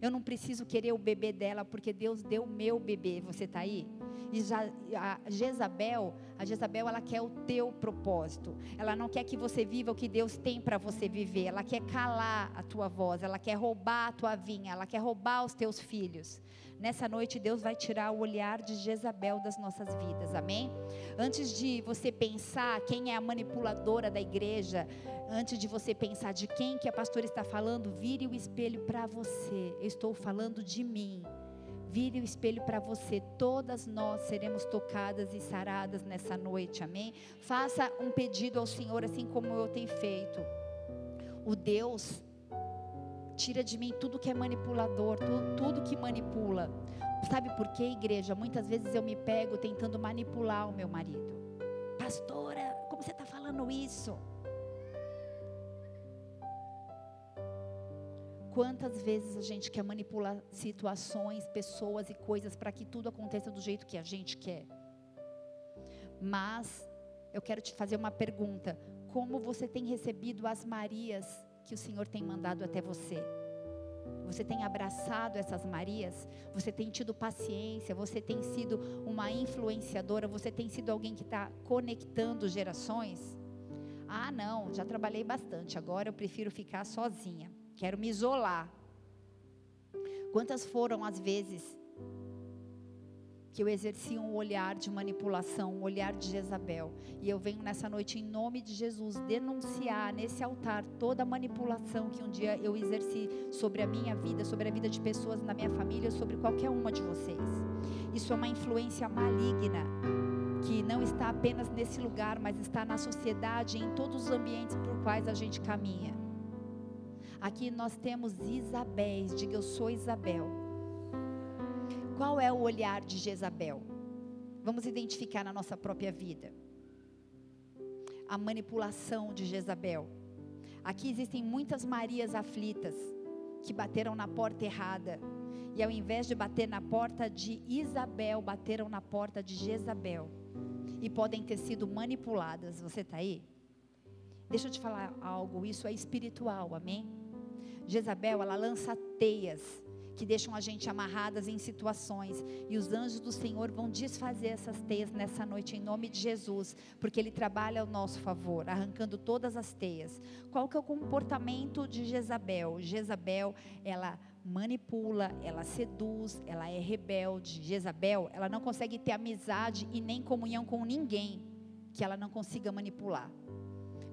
Eu não preciso querer o bebê dela, porque Deus deu o meu bebê. Você está aí? E já, a Jezabel, a Jezabel, ela quer o teu propósito. Ela não quer que você viva o que Deus tem para você viver. Ela quer calar a tua voz. Ela quer roubar a tua vinha. Ela quer roubar os teus filhos. Nessa noite, Deus vai tirar o olhar de Jezabel das nossas vidas. Amém? Antes de você pensar quem é a manipuladora da igreja, antes de você pensar de quem que a pastora está falando, vire o espelho para você. Eu estou falando de mim. Vire o espelho para você. Todas nós seremos tocadas e saradas nessa noite. Amém? Faça um pedido ao Senhor, assim como eu tenho feito. O Deus tira de mim tudo que é manipulador, tudo, tudo que manipula. Sabe por quê, igreja? Muitas vezes eu me pego tentando manipular o meu marido. Pastora, como você está falando isso? Quantas vezes a gente quer manipular situações, pessoas e coisas para que tudo aconteça do jeito que a gente quer? Mas eu quero te fazer uma pergunta: como você tem recebido as Marias que o Senhor tem mandado até você? Você tem abraçado essas Marias? Você tem tido paciência? Você tem sido uma influenciadora? Você tem sido alguém que está conectando gerações? Ah, não, já trabalhei bastante, agora eu prefiro ficar sozinha quero me isolar. Quantas foram as vezes que eu exerci um olhar de manipulação, um olhar de Jezabel, e eu venho nessa noite em nome de Jesus denunciar nesse altar toda a manipulação que um dia eu exerci sobre a minha vida, sobre a vida de pessoas na minha família, sobre qualquer uma de vocês. Isso é uma influência maligna que não está apenas nesse lugar, mas está na sociedade, em todos os ambientes por quais a gente caminha. Aqui nós temos Isabéis, diga eu sou Isabel. Qual é o olhar de Jezabel? Vamos identificar na nossa própria vida. A manipulação de Jezabel. Aqui existem muitas Marias aflitas, que bateram na porta errada. E ao invés de bater na porta de Isabel, bateram na porta de Jezabel. E podem ter sido manipuladas. Você está aí? Deixa eu te falar algo, isso é espiritual, amém? Jezabel, ela lança teias que deixam a gente amarradas em situações. E os anjos do Senhor vão desfazer essas teias nessa noite em nome de Jesus, porque Ele trabalha ao nosso favor, arrancando todas as teias. Qual que é o comportamento de Jezabel? Jezabel, ela manipula, ela seduz, ela é rebelde. Jezabel, ela não consegue ter amizade e nem comunhão com ninguém que ela não consiga manipular.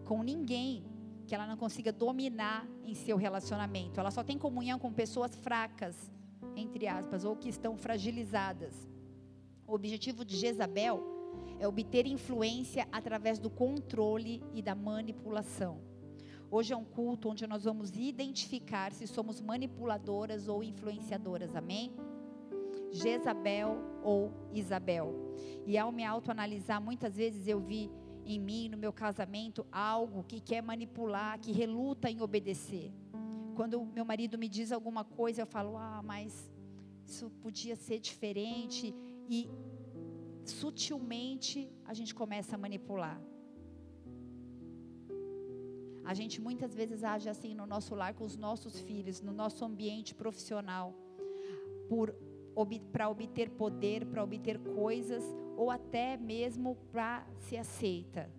Com ninguém que ela não consiga dominar em seu relacionamento. Ela só tem comunhão com pessoas fracas, entre aspas, ou que estão fragilizadas. O objetivo de Jezabel é obter influência através do controle e da manipulação. Hoje é um culto onde nós vamos identificar se somos manipuladoras ou influenciadoras, amém? Jezabel ou Isabel. E ao me autoanalisar, muitas vezes eu vi em mim, no meu casamento, algo que quer manipular, que reluta em obedecer. Quando meu marido me diz alguma coisa, eu falo: "Ah, mas isso podia ser diferente" e sutilmente a gente começa a manipular. A gente muitas vezes age assim no nosso lar com os nossos filhos, no nosso ambiente profissional, para obter poder, para obter coisas ou até mesmo para ser aceita.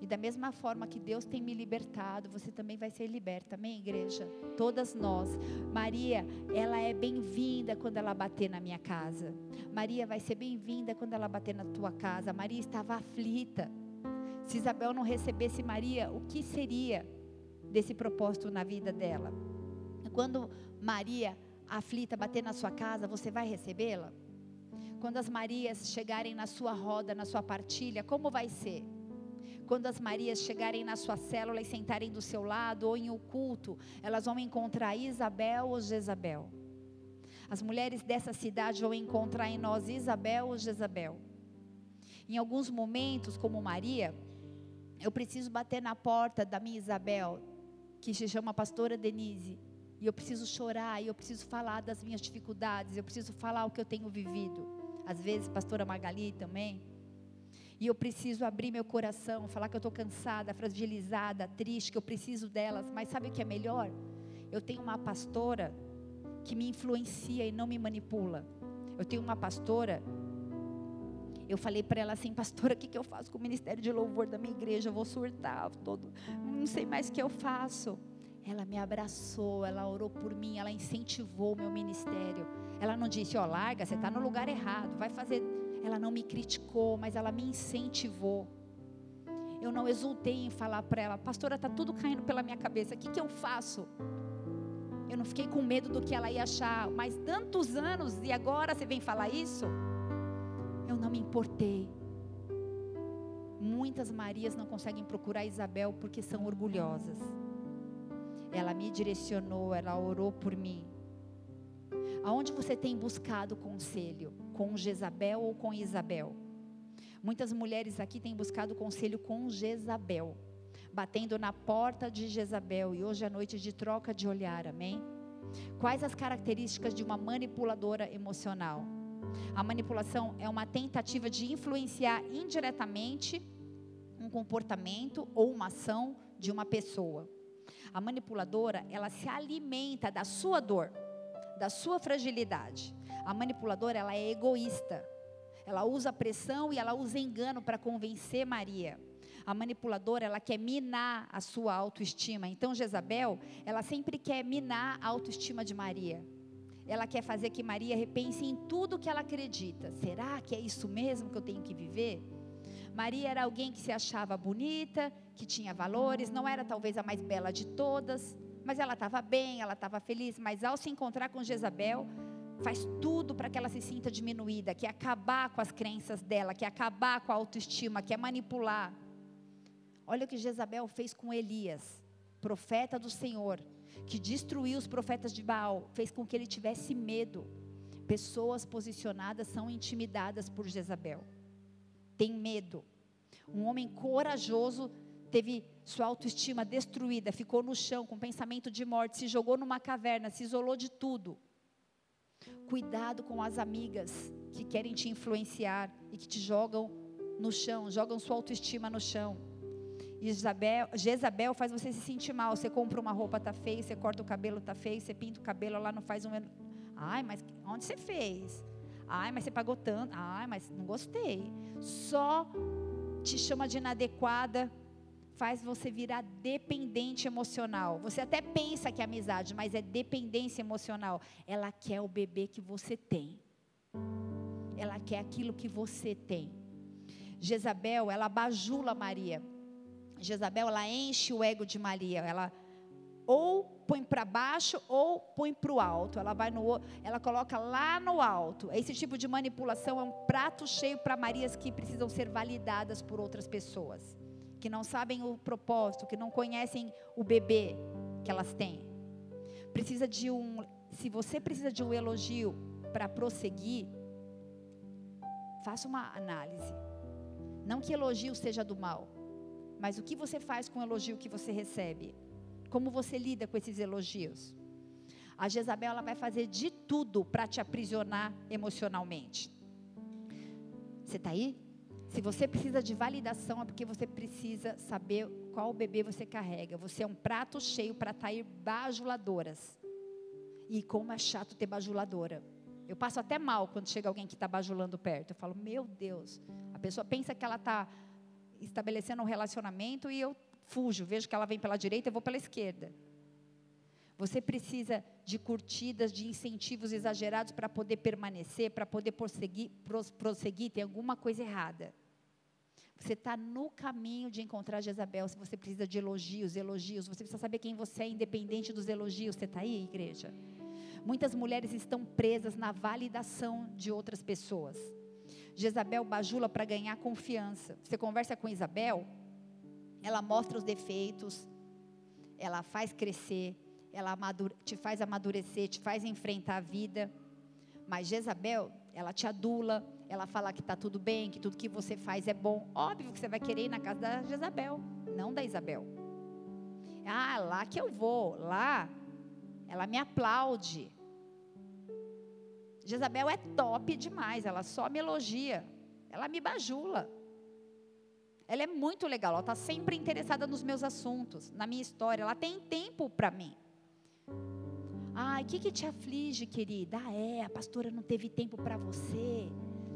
E da mesma forma que Deus tem me libertado, você também vai ser liberta, amém, igreja? Todas nós. Maria, ela é bem-vinda quando ela bater na minha casa. Maria vai ser bem-vinda quando ela bater na tua casa. Maria estava aflita. Se Isabel não recebesse Maria, o que seria desse propósito na vida dela? Quando Maria aflita bater na sua casa, você vai recebê-la? Quando as Marias chegarem na sua roda, na sua partilha, como vai ser? Quando as Marias chegarem na sua célula e sentarem do seu lado ou em um culto, elas vão encontrar Isabel ou Jezabel. As mulheres dessa cidade vão encontrar em nós Isabel ou Jezabel. Em alguns momentos, como Maria, eu preciso bater na porta da minha Isabel, que se chama pastora Denise, e eu preciso chorar, e eu preciso falar das minhas dificuldades, eu preciso falar o que eu tenho vivido. Às vezes, pastora Magali também. E eu preciso abrir meu coração, falar que eu estou cansada, fragilizada, triste, que eu preciso delas. Mas sabe o que é melhor? Eu tenho uma pastora que me influencia e não me manipula. Eu tenho uma pastora. Eu falei para ela assim, pastora, o que, que eu faço com o ministério de louvor da minha igreja? Eu vou surtar, todo, não sei mais o que eu faço. Ela me abraçou, ela orou por mim, ela incentivou o meu ministério. Ela não disse, ó, oh, larga, você está no lugar errado, vai fazer. Ela não me criticou, mas ela me incentivou. Eu não exultei em falar para ela, pastora, está tudo caindo pela minha cabeça, o que, que eu faço? Eu não fiquei com medo do que ela ia achar, mas tantos anos e agora você vem falar isso? Eu não me importei. Muitas Marias não conseguem procurar Isabel porque são orgulhosas. Ela me direcionou, ela orou por mim. Aonde você tem buscado conselho? Com Jezabel ou com Isabel? Muitas mulheres aqui têm buscado conselho com Jezabel, batendo na porta de Jezabel e hoje é noite de troca de olhar, amém? Quais as características de uma manipuladora emocional? A manipulação é uma tentativa de influenciar indiretamente um comportamento ou uma ação de uma pessoa. A manipuladora, ela se alimenta da sua dor, da sua fragilidade. A manipuladora, ela é egoísta. Ela usa pressão e ela usa engano para convencer Maria. A manipuladora, ela quer minar a sua autoestima. Então, Jezabel, ela sempre quer minar a autoestima de Maria. Ela quer fazer que Maria repense em tudo que ela acredita. Será que é isso mesmo que eu tenho que viver? Maria era alguém que se achava bonita, que tinha valores, não era talvez a mais bela de todas, mas ela estava bem, ela estava feliz. Mas ao se encontrar com Jezabel, faz tudo para que ela se sinta diminuída, que é acabar com as crenças dela, que é acabar com a autoestima, que é manipular. Olha o que Jezabel fez com Elias, profeta do Senhor, que destruiu os profetas de Baal, fez com que ele tivesse medo. Pessoas posicionadas são intimidadas por Jezabel tem medo. Um homem corajoso teve sua autoestima destruída, ficou no chão com pensamento de morte, se jogou numa caverna, se isolou de tudo. Cuidado com as amigas que querem te influenciar e que te jogam no chão, jogam sua autoestima no chão. Isabel, Jezabel faz você se sentir mal. Você compra uma roupa, tá feio, você corta o cabelo, tá feio, você pinta o cabelo, ela não faz um. Ai, mas onde você fez? Ai, mas você pagou tanto. Ai, mas não gostei. Só te chama de inadequada, faz você virar dependente emocional. Você até pensa que é amizade, mas é dependência emocional. Ela quer o bebê que você tem. Ela quer aquilo que você tem. Jezabel, ela bajula Maria. Jezabel, ela enche o ego de Maria. Ela ou põe para baixo ou põe para o alto. Ela vai no, ela coloca lá no alto. Esse tipo de manipulação é um prato cheio para Marias que precisam ser validadas por outras pessoas, que não sabem o propósito, que não conhecem o bebê que elas têm. Precisa de um, se você precisa de um elogio para prosseguir, faça uma análise. Não que elogio seja do mal, mas o que você faz com o elogio que você recebe? Como você lida com esses elogios? A Jezabel ela vai fazer de tudo para te aprisionar emocionalmente. Você está aí? Se você precisa de validação, é porque você precisa saber qual bebê você carrega. Você é um prato cheio para atrair bajuladoras. E como é chato ter bajuladora. Eu passo até mal quando chega alguém que está bajulando perto. Eu falo, meu Deus. A pessoa pensa que ela está estabelecendo um relacionamento e eu fujo, vejo que ela vem pela direita, eu vou pela esquerda. Você precisa de curtidas, de incentivos exagerados para poder permanecer, para poder prosseguir, prosseguir, tem alguma coisa errada. Você está no caminho de encontrar Jezabel, se você precisa de elogios, elogios, você precisa saber quem você é, independente dos elogios. Você está aí, igreja? Muitas mulheres estão presas na validação de outras pessoas. Jezabel bajula para ganhar confiança. Você conversa com Isabel, ela mostra os defeitos, ela faz crescer, ela te faz amadurecer, te faz enfrentar a vida. Mas Jezabel, ela te adula, ela fala que está tudo bem, que tudo que você faz é bom. Óbvio que você vai querer ir na casa da Jezabel, não da Isabel. Ah, lá que eu vou, lá ela me aplaude. Jezabel é top demais, ela só me elogia, ela me bajula. Ela é muito legal, ela está sempre interessada nos meus assuntos, na minha história, ela tem tempo para mim. Ai, o que, que te aflige, querida? Ah, é, a pastora não teve tempo para você,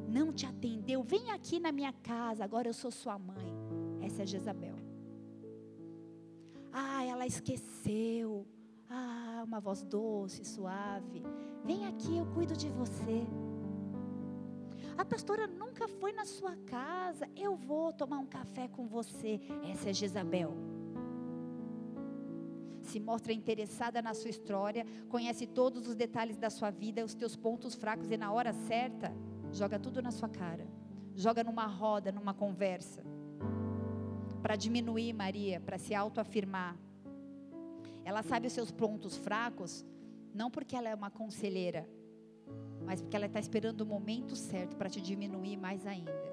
não te atendeu. Vem aqui na minha casa, agora eu sou sua mãe. Essa é Jezabel. Ah, ela esqueceu. Ah, uma voz doce, suave. Vem aqui, eu cuido de você. A pastora nunca foi na sua casa. Eu vou tomar um café com você. Essa é Jezabel. Se mostra interessada na sua história, conhece todos os detalhes da sua vida, os teus pontos fracos e na hora certa, joga tudo na sua cara. Joga numa roda, numa conversa. Para diminuir Maria, para se autoafirmar. Ela sabe os seus pontos fracos, não porque ela é uma conselheira, mas porque ela está esperando o momento certo para te diminuir mais ainda.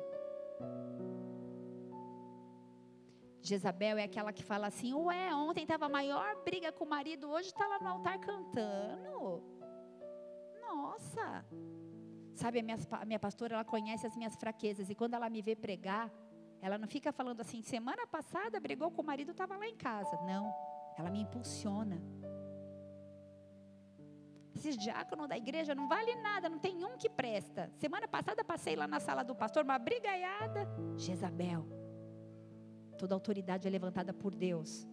Jezabel é aquela que fala assim: Ué, ontem estava a maior briga com o marido, hoje está lá no altar cantando. Nossa! Sabe, a minha, a minha pastora, ela conhece as minhas fraquezas, e quando ela me vê pregar, ela não fica falando assim: semana passada brigou com o marido, estava lá em casa. Não, ela me impulsiona. Esses diáconos da igreja não vale nada, não tem um que presta. Semana passada passei lá na sala do pastor, uma brigaiada. Jezabel. Toda autoridade é levantada por Deus.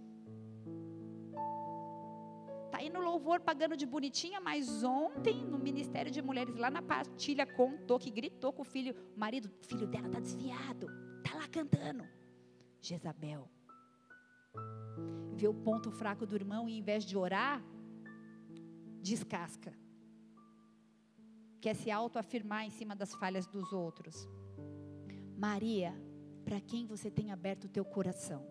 Está aí no louvor pagando de bonitinha, mas ontem no Ministério de Mulheres, lá na partilha, contou que gritou com o filho, o marido, o filho dela está desviado, está lá cantando. Jezabel. Vê o ponto fraco do irmão e em vez de orar, descasca. Quer se autoafirmar em cima das falhas dos outros. Maria, para quem você tem aberto o teu coração?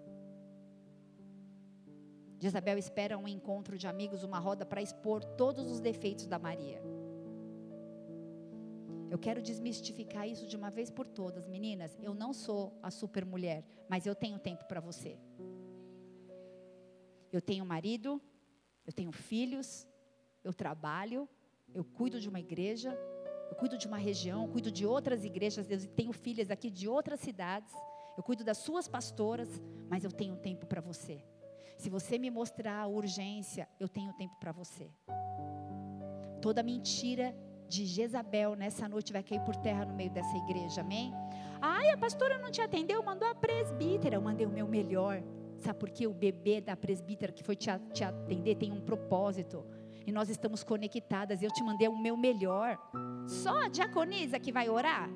Jezabel espera um encontro de amigos, uma roda para expor todos os defeitos da Maria. Eu quero desmistificar isso de uma vez por todas, meninas. Eu não sou a super mulher, mas eu tenho tempo para você. Eu tenho marido, eu tenho filhos, eu trabalho, eu cuido de uma igreja, eu cuido de uma região, cuido de outras igrejas, Deus, e tenho filhas aqui de outras cidades. Eu cuido das suas pastoras, mas eu tenho tempo para você. Se você me mostrar a urgência, eu tenho tempo para você. Toda mentira de Jezabel nessa noite vai cair por terra no meio dessa igreja, amém? Ai, a pastora não te atendeu, mandou a presbítera. Eu mandei o meu melhor. Sabe por quê? O bebê da presbítera que foi te atender tem um propósito. E nós estamos conectadas. Eu te mandei o meu melhor. Só a diaconisa que vai orar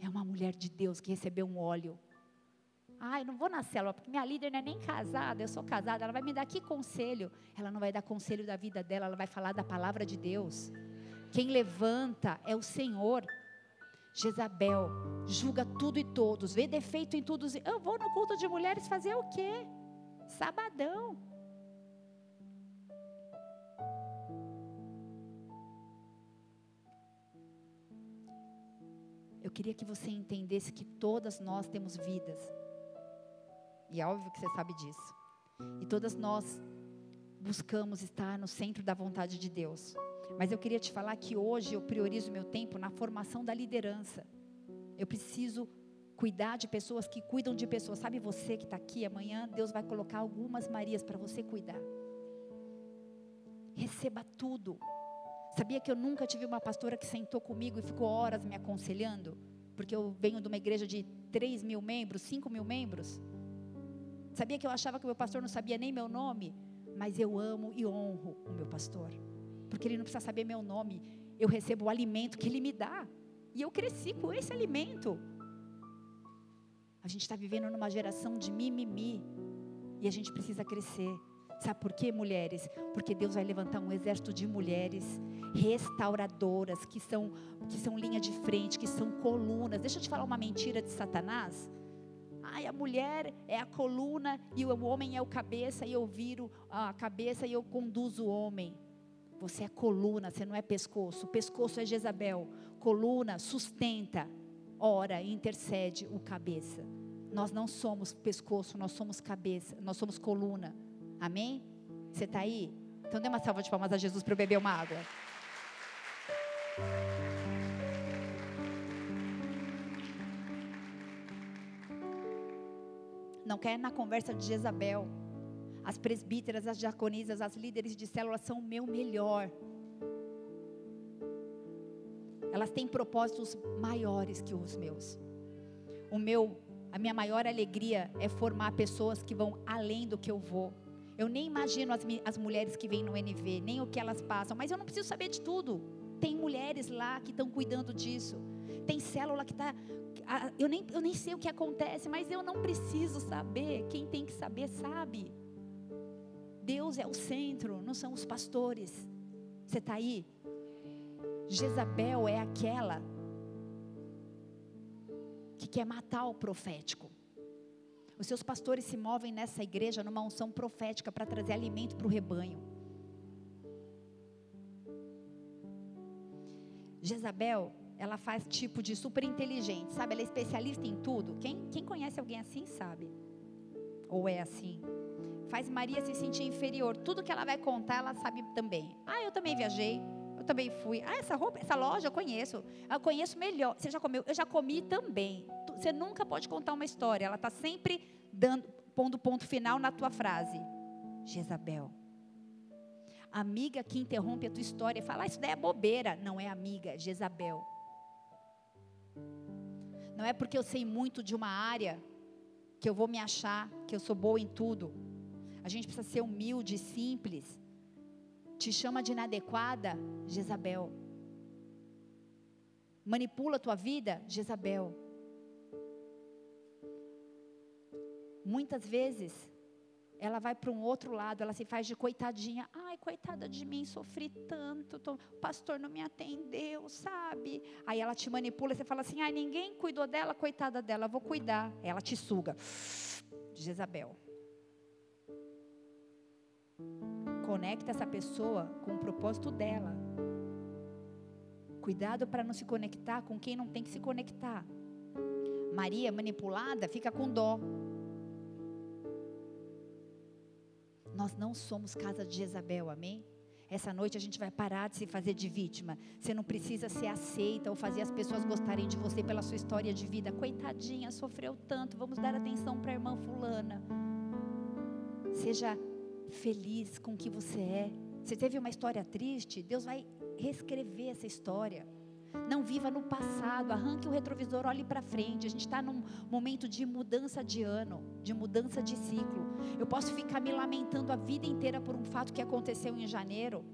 é uma mulher de Deus que recebeu um óleo. Ah, eu não vou na célula, porque minha líder não é nem casada, eu sou casada. Ela vai me dar que conselho? Ela não vai dar conselho da vida dela, ela vai falar da palavra de Deus. Quem levanta é o Senhor. Jezabel julga tudo e todos, vê defeito em tudo. Eu vou no culto de mulheres fazer o quê? Sabadão. Eu queria que você entendesse que todas nós temos vidas. E é óbvio que você sabe disso. E todas nós buscamos estar no centro da vontade de Deus. Mas eu queria te falar que hoje eu priorizo meu tempo na formação da liderança. Eu preciso cuidar de pessoas que cuidam de pessoas. Sabe você que está aqui amanhã, Deus vai colocar algumas Marias para você cuidar. Receba tudo. Sabia que eu nunca tive uma pastora que sentou comigo e ficou horas me aconselhando? Porque eu venho de uma igreja de 3 mil membros, 5 mil membros. Sabia que eu achava que o meu pastor não sabia nem meu nome? Mas eu amo e honro o meu pastor porque ele não precisa saber meu nome. Eu recebo o alimento que ele me dá. E eu cresci com esse alimento. A gente está vivendo numa geração de mimimi. E a gente precisa crescer. Sabe por quê, mulheres? Porque Deus vai levantar um exército de mulheres restauradoras, que são, que são linha de frente, que são colunas. Deixa eu te falar uma mentira de Satanás. Ai, a mulher é a coluna e o homem é o cabeça, e eu viro a cabeça e eu conduzo o homem. Você é coluna, você não é pescoço. O pescoço é Jezabel. Coluna sustenta, ora intercede o cabeça. Nós não somos pescoço, nós somos cabeça, nós somos coluna. Amém? Você está aí? Então dê uma salva de palmas a Jesus para eu beber uma água. Não quer na conversa de Jezabel. As presbíteras, as diaconisas, as líderes de célula são o meu melhor. Elas têm propósitos maiores que os meus. O meu, a minha maior alegria é formar pessoas que vão além do que eu vou. Eu nem imagino as, as mulheres que vêm no NV, nem o que elas passam, mas eu não preciso saber de tudo. Tem mulheres lá que estão cuidando disso. Tem célula que está. Eu nem, eu nem sei o que acontece, mas eu não preciso saber. Quem tem que saber, sabe. Deus é o centro, não são os pastores. Você está aí? Jezabel é aquela que quer matar o profético. Os seus pastores se movem nessa igreja numa unção profética para trazer alimento para o rebanho. Jezabel, ela faz tipo de super inteligente, sabe? Ela é especialista em tudo. Quem, quem conhece alguém assim sabe. Ou é assim faz Maria se sentir inferior. Tudo que ela vai contar, ela sabe também. Ah, eu também viajei. Eu também fui. Ah, essa roupa, essa loja eu conheço. Eu conheço melhor. Você já comeu? Eu já comi também. Você nunca pode contar uma história. Ela está sempre dando, pondo ponto final na tua frase. Jezabel. Amiga que interrompe a tua história e fala, ah, isso daí é bobeira. Não é amiga, é Jezabel. Não é porque eu sei muito de uma área que eu vou me achar que eu sou boa em tudo. A gente precisa ser humilde, simples. Te chama de inadequada, Jezabel. Manipula a tua vida, Jezabel. Muitas vezes, ela vai para um outro lado, ela se faz de coitadinha. Ai, coitada de mim, sofri tanto, tô, o pastor não me atendeu, sabe? Aí ela te manipula, você fala assim: ai, ninguém cuidou dela, coitada dela, vou cuidar. Ela te suga. Jezabel. Conecta essa pessoa com o propósito dela. Cuidado para não se conectar com quem não tem que se conectar. Maria, manipulada, fica com dó. Nós não somos casa de Jezabel, amém? Essa noite a gente vai parar de se fazer de vítima. Você não precisa ser aceita ou fazer as pessoas gostarem de você pela sua história de vida. Coitadinha, sofreu tanto. Vamos dar atenção para a irmã Fulana. Seja feliz com o que você é. Você teve uma história triste, Deus vai reescrever essa história. Não viva no passado, arranque o retrovisor, olhe para frente. A gente está num momento de mudança de ano, de mudança de ciclo. Eu posso ficar me lamentando a vida inteira por um fato que aconteceu em janeiro,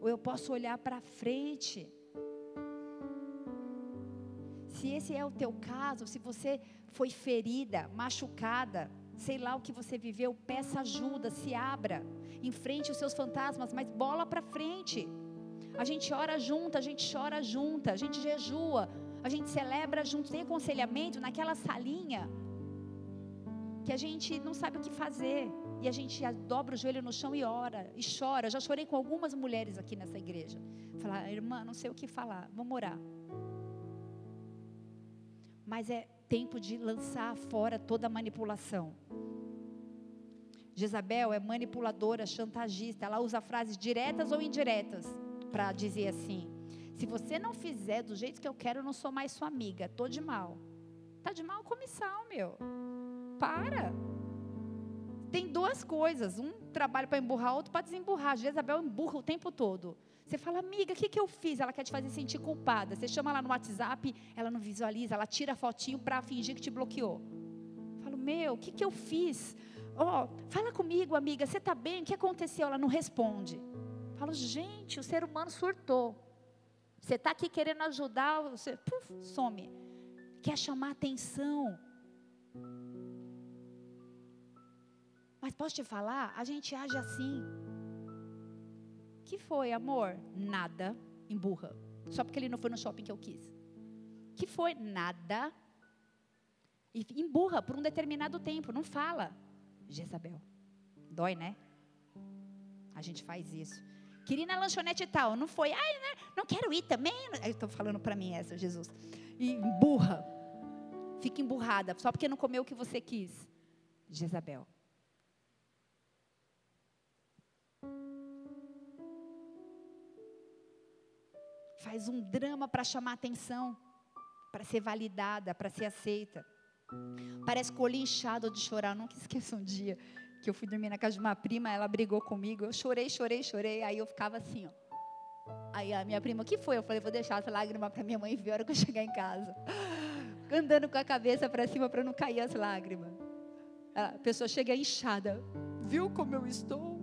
ou eu posso olhar para frente. Se esse é o teu caso, se você foi ferida, machucada, sei lá o que você viveu, peça ajuda, se abra, enfrente os seus fantasmas, mas bola para frente. A gente ora junto, a gente chora junto, a gente jejua, a gente celebra junto, tem aconselhamento naquela salinha que a gente não sabe o que fazer e a gente dobra o joelho no chão e ora e chora. Já chorei com algumas mulheres aqui nessa igreja. Falar, irmã, não sei o que falar, vamos orar. Mas é tempo de lançar fora toda a manipulação. Jezabel é manipuladora, chantagista. Ela usa frases diretas ou indiretas para dizer assim: se você não fizer do jeito que eu quero, eu não sou mais sua amiga. Tô de mal. Tá de mal comissão, meu. Para. Tem duas coisas, um trabalho para emburrar, outro para desemburrar. Jezabel emburra o tempo todo. Você fala, amiga, o que, que eu fiz? Ela quer te fazer sentir culpada. Você chama ela no WhatsApp, ela não visualiza, ela tira fotinho para fingir que te bloqueou. Eu falo, meu, o que, que eu fiz? Ó, oh, fala comigo, amiga, você está bem? O que aconteceu? Ela não responde. Falo, gente, o ser humano surtou. Você está aqui querendo ajudar, você puf, some. Quer chamar atenção. Mas posso te falar, a gente age assim. Que foi, amor? Nada. Emburra. Só porque ele não foi no shopping que eu quis. Que foi? Nada. E emburra por um determinado tempo. Não fala. Jezabel. Dói, né? A gente faz isso. Queria ir na lanchonete e tal. Não foi. Ai, né? não quero ir também. Eu estou falando para mim essa, Jesus. E burra. Fica emburrada. Só porque não comeu o que você quis. Jezabel. Faz um drama para chamar atenção, para ser validada, para ser aceita. Parece com o olho inchado de chorar. nunca esqueço um dia que eu fui dormir na casa de uma prima, ela brigou comigo, eu chorei, chorei, chorei, aí eu ficava assim, ó. Aí a minha prima, o que foi? Eu falei, vou deixar essa lágrima para minha mãe ver a hora que eu chegar em casa. Andando com a cabeça para cima para não cair as lágrimas. A pessoa chega inchada. Viu como eu estou?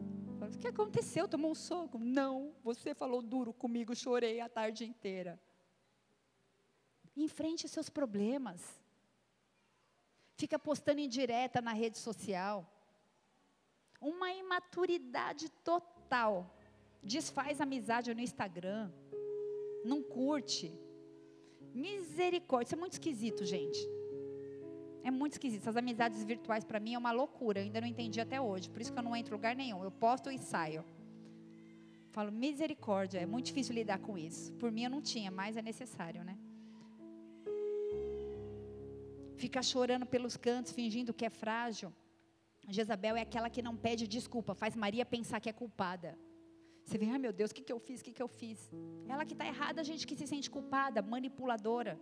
O que aconteceu? Tomou um soco? Não, você falou duro comigo, chorei a tarde inteira. Enfrente seus problemas. Fica postando indireta na rede social. Uma imaturidade total. Desfaz amizade no Instagram. Não curte. Misericórdia. Isso é muito esquisito, gente. É muito esquisito. Essas amizades virtuais para mim é uma loucura. Eu ainda não entendi até hoje. Por isso que eu não entro em lugar nenhum. Eu posto e saio. Falo, misericórdia. É muito difícil lidar com isso. Por mim eu não tinha, mas é necessário, né? Ficar chorando pelos cantos, fingindo que é frágil. Jezabel é aquela que não pede desculpa, faz Maria pensar que é culpada. Você vê, ai meu Deus, o que, que eu fiz? O que, que eu fiz? Ela que está errada, a gente que se sente culpada, manipuladora.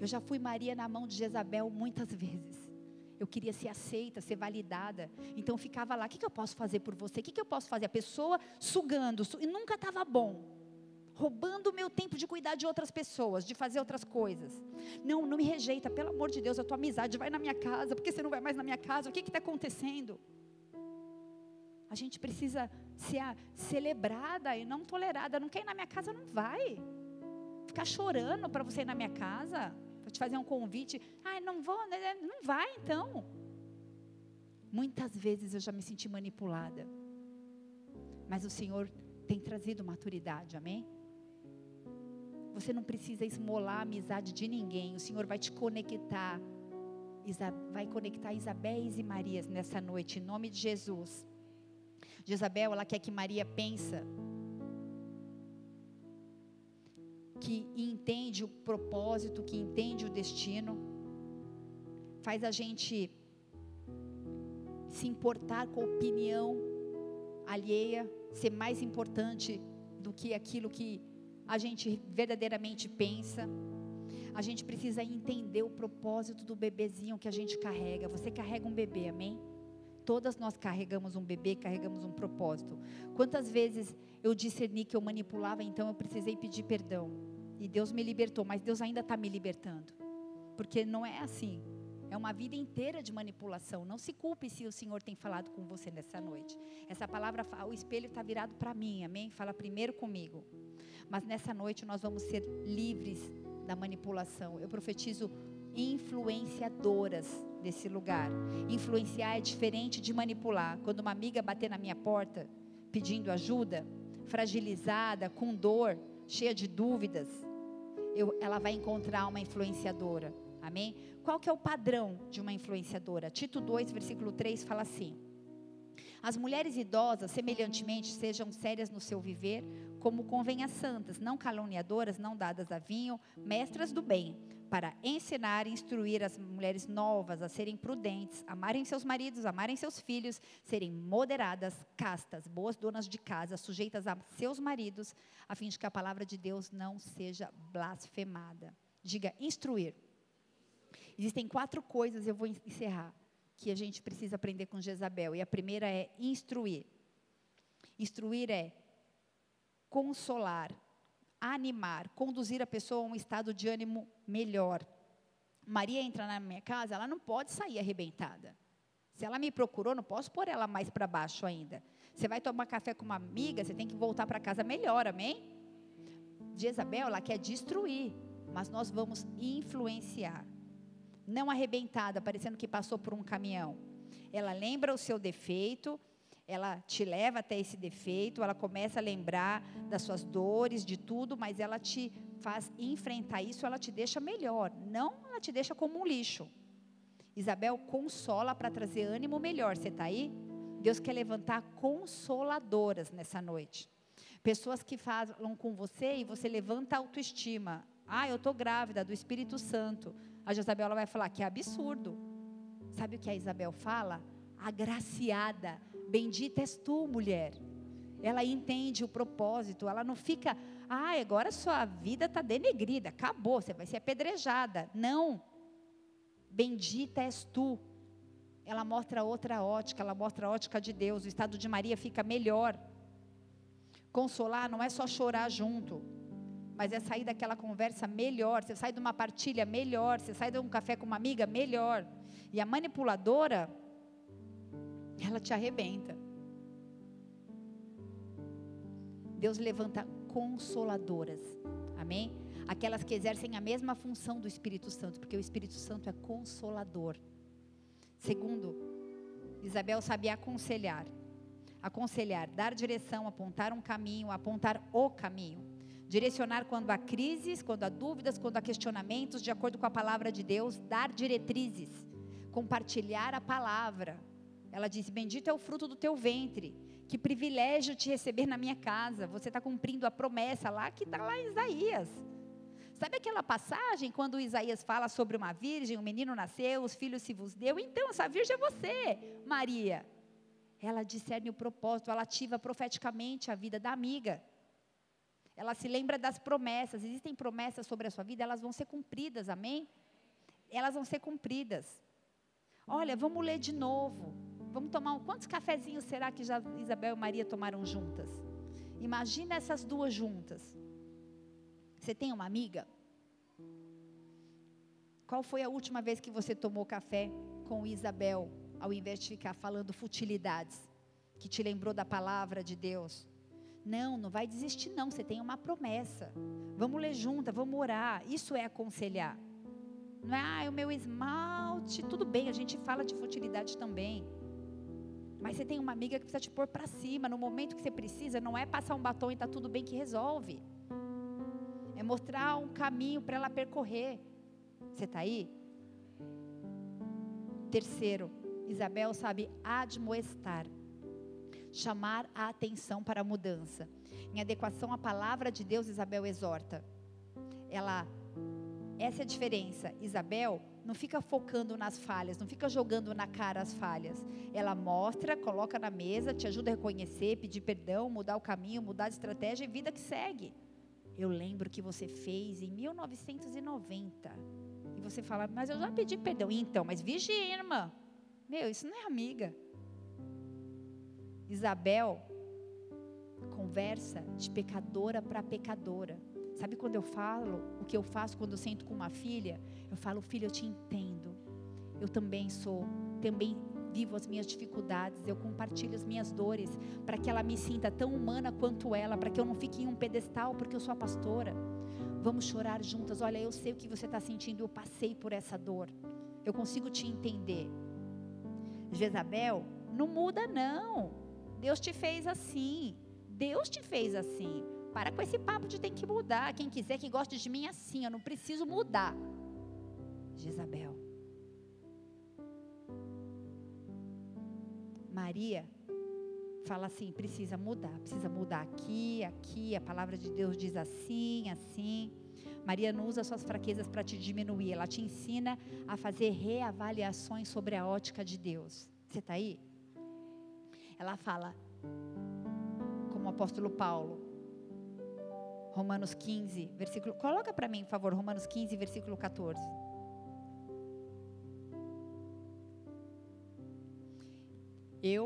Eu já fui Maria na mão de Jezabel muitas vezes. Eu queria ser aceita, ser validada. Então ficava lá, o que, eu posso fazer por você? O que, eu posso fazer? A pessoa sugando, su e nunca estava bom roubando o meu tempo de cuidar de outras pessoas, de fazer outras coisas. Não, não me rejeita, pelo amor de Deus, a tua amizade, vai na minha casa, porque você não vai mais na minha casa, o que está acontecendo? A gente precisa ser celebrada e não tolerada. Não quer ir na minha casa, não vai. Ficar chorando para você ir na minha casa, para te fazer um convite. Ai, não vou, né, né, não vai então. Muitas vezes eu já me senti manipulada. Mas o Senhor tem trazido maturidade, amém? Você não precisa esmolar a amizade de ninguém. O Senhor vai te conectar. Vai conectar Isabéis e Marias nessa noite, em nome de Jesus. Jezabel, ela quer que Maria pensa que entende o propósito, que entende o destino, faz a gente se importar com a opinião alheia, ser mais importante do que aquilo que a gente verdadeiramente pensa. A gente precisa entender o propósito do bebezinho que a gente carrega. Você carrega um bebê, amém? Todas nós carregamos um bebê, carregamos um propósito. Quantas vezes eu discerni que eu manipulava, então eu precisei pedir perdão. E Deus me libertou, mas Deus ainda está me libertando. Porque não é assim. É uma vida inteira de manipulação. Não se culpe se o Senhor tem falado com você nessa noite. Essa palavra, o espelho está virado para mim, amém? Fala primeiro comigo. Mas nessa noite nós vamos ser livres da manipulação. Eu profetizo influenciadoras desse lugar. Influenciar é diferente de manipular. Quando uma amiga bater na minha porta pedindo ajuda, fragilizada, com dor, cheia de dúvidas, eu, ela vai encontrar uma influenciadora. Amém? Qual que é o padrão de uma influenciadora? Tito 2, versículo 3 fala assim: As mulheres idosas, semelhantemente, sejam sérias no seu viver, como convém as santas, não caluniadoras, não dadas a vinho, mestras do bem, para ensinar e instruir as mulheres novas a serem prudentes, amarem seus maridos, amarem seus filhos, serem moderadas, castas, boas donas de casa, sujeitas a seus maridos, a fim de que a palavra de Deus não seja blasfemada. Diga, instruir. Existem quatro coisas, eu vou encerrar, que a gente precisa aprender com Jezabel. E a primeira é instruir. Instruir é consolar, animar, conduzir a pessoa a um estado de ânimo melhor. Maria entra na minha casa, ela não pode sair arrebentada. Se ela me procurou, não posso pôr ela mais para baixo ainda. Você vai tomar café com uma amiga, você tem que voltar para casa melhor, amém? Jezabel, ela quer destruir, mas nós vamos influenciar. Não arrebentada, parecendo que passou por um caminhão. Ela lembra o seu defeito, ela te leva até esse defeito, ela começa a lembrar das suas dores, de tudo, mas ela te faz enfrentar isso, ela te deixa melhor, não ela te deixa como um lixo. Isabel consola para trazer ânimo melhor, você está aí? Deus quer levantar consoladoras nessa noite. Pessoas que falam com você e você levanta a autoestima. Ah, eu estou grávida do Espírito Santo. A Isabel vai falar que é absurdo. Sabe o que a Isabel fala? Agraciada Bendita és tu, mulher. Ela entende o propósito, ela não fica, ah, agora sua vida está denegrida, acabou, você vai ser apedrejada. Não. Bendita és tu. Ela mostra outra ótica, ela mostra a ótica de Deus. O estado de Maria fica melhor. Consolar não é só chorar junto, mas é sair daquela conversa melhor. Você sai de uma partilha melhor, você sai de um café com uma amiga melhor. E a manipuladora, ela te arrebenta. Deus levanta consoladoras. Amém? Aquelas que exercem a mesma função do Espírito Santo, porque o Espírito Santo é consolador. Segundo, Isabel sabia aconselhar. Aconselhar, dar direção, apontar um caminho, apontar o caminho. Direcionar quando há crises, quando há dúvidas, quando há questionamentos, de acordo com a palavra de Deus, dar diretrizes, compartilhar a palavra. Ela disse: Bendito é o fruto do teu ventre. Que privilégio te receber na minha casa. Você está cumprindo a promessa lá que está lá em Isaías. Sabe aquela passagem quando Isaías fala sobre uma virgem, um menino nasceu, os filhos se vos deu? Então, essa virgem é você, Maria. Ela discerne o propósito, ela ativa profeticamente a vida da amiga. Ela se lembra das promessas. Existem promessas sobre a sua vida, elas vão ser cumpridas, amém? Elas vão ser cumpridas. Olha, vamos ler de novo. Vamos tomar um, quantos cafezinhos será que já Isabel e Maria tomaram juntas? Imagina essas duas juntas. Você tem uma amiga? Qual foi a última vez que você tomou café com Isabel, ao invés de ficar falando futilidades, que te lembrou da palavra de Deus? Não, não vai desistir não, você tem uma promessa. Vamos ler junta, vamos orar. Isso é aconselhar. Não é, ah, é o meu esmalte, tudo bem, a gente fala de futilidade também. Mas você tem uma amiga que precisa te pôr para cima no momento que você precisa, não é passar um batom e tá tudo bem que resolve. É mostrar um caminho para ela percorrer. Você está aí? Terceiro, Isabel sabe admoestar, chamar a atenção para a mudança. Em adequação à palavra de Deus, Isabel exorta. Ela essa é a diferença. Isabel não fica focando nas falhas, não fica jogando na cara as falhas. Ela mostra, coloca na mesa, te ajuda a reconhecer, pedir perdão, mudar o caminho, mudar de estratégia e vida que segue. Eu lembro que você fez em 1990. E você fala, mas eu já pedi perdão. Então, mas vigia, irmã. Meu, isso não é amiga. Isabel conversa de pecadora para pecadora. Sabe quando eu falo o que eu faço quando eu sento com uma filha? Eu falo, filha, eu te entendo. Eu também sou, também vivo as minhas dificuldades, eu compartilho as minhas dores, para que ela me sinta tão humana quanto ela, para que eu não fique em um pedestal, porque eu sou a pastora. Vamos chorar juntas. Olha, eu sei o que você está sentindo, eu passei por essa dor. Eu consigo te entender. Jezabel, não muda não. Deus te fez assim. Deus te fez assim. Para com esse papo de tem que mudar. Quem quiser que goste de mim assim, eu não preciso mudar. Jezabel. Maria fala assim: precisa mudar, precisa mudar aqui, aqui. A palavra de Deus diz assim, assim. Maria não usa suas fraquezas para te diminuir, ela te ensina a fazer reavaliações sobre a ótica de Deus. Você está aí? Ela fala, como o apóstolo Paulo, Romanos 15, versículo. Coloca para mim, por favor, Romanos 15, versículo 14. Eu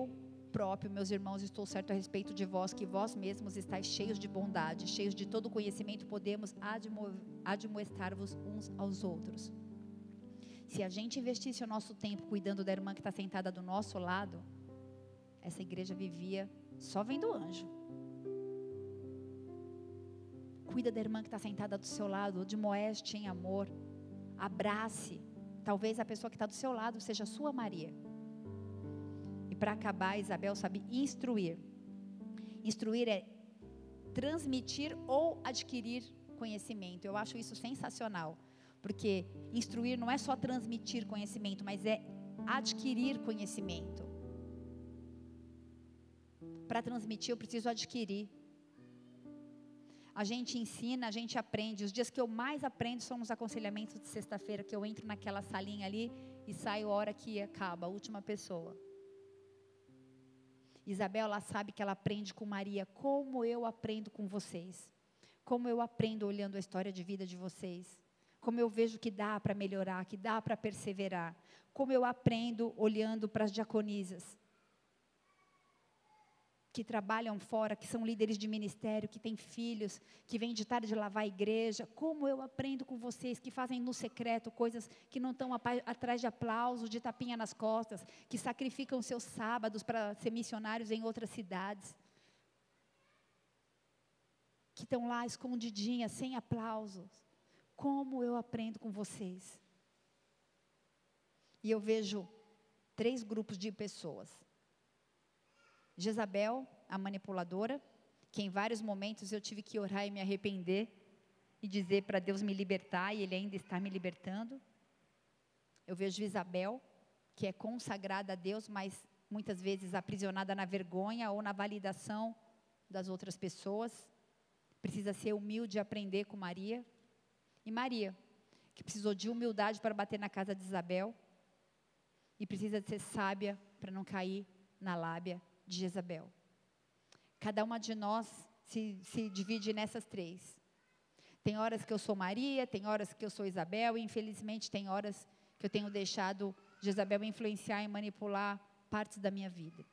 próprio, meus irmãos, estou certo a respeito de vós, que vós mesmos estáis cheios de bondade, cheios de todo conhecimento, podemos admo admoestar-vos uns aos outros. Se a gente investisse o nosso tempo cuidando da irmã que está sentada do nosso lado, essa igreja vivia só vendo anjo cuida da irmã que está sentada do seu lado, de moeste em amor. Abrace. Talvez a pessoa que está do seu lado seja a sua Maria. E para acabar, Isabel sabe instruir. Instruir é transmitir ou adquirir conhecimento. Eu acho isso sensacional. Porque instruir não é só transmitir conhecimento, mas é adquirir conhecimento. Para transmitir, eu preciso adquirir. A gente ensina, a gente aprende. Os dias que eu mais aprendo são nos aconselhamentos de sexta-feira, que eu entro naquela salinha ali e saio a hora que acaba, a última pessoa. Isabel, ela sabe que ela aprende com Maria, como eu aprendo com vocês. Como eu aprendo olhando a história de vida de vocês. Como eu vejo que dá para melhorar, que dá para perseverar. Como eu aprendo olhando para as diaconisas que trabalham fora, que são líderes de ministério, que têm filhos, que vêm de tarde lavar a igreja. Como eu aprendo com vocês que fazem no secreto coisas que não estão atrás de aplausos, de tapinha nas costas, que sacrificam seus sábados para ser missionários em outras cidades. Que estão lá escondidinhas, sem aplausos. Como eu aprendo com vocês. E eu vejo três grupos de pessoas Jezabel, a manipuladora, que em vários momentos eu tive que orar e me arrepender e dizer para Deus me libertar e Ele ainda está me libertando. Eu vejo Isabel, que é consagrada a Deus, mas muitas vezes aprisionada na vergonha ou na validação das outras pessoas. Precisa ser humilde e aprender com Maria. E Maria, que precisou de humildade para bater na casa de Isabel. E precisa ser sábia para não cair na lábia de Jezabel. Cada uma de nós se, se divide nessas três. Tem horas que eu sou Maria, tem horas que eu sou Isabel, e infelizmente tem horas que eu tenho deixado Jezabel influenciar e manipular partes da minha vida.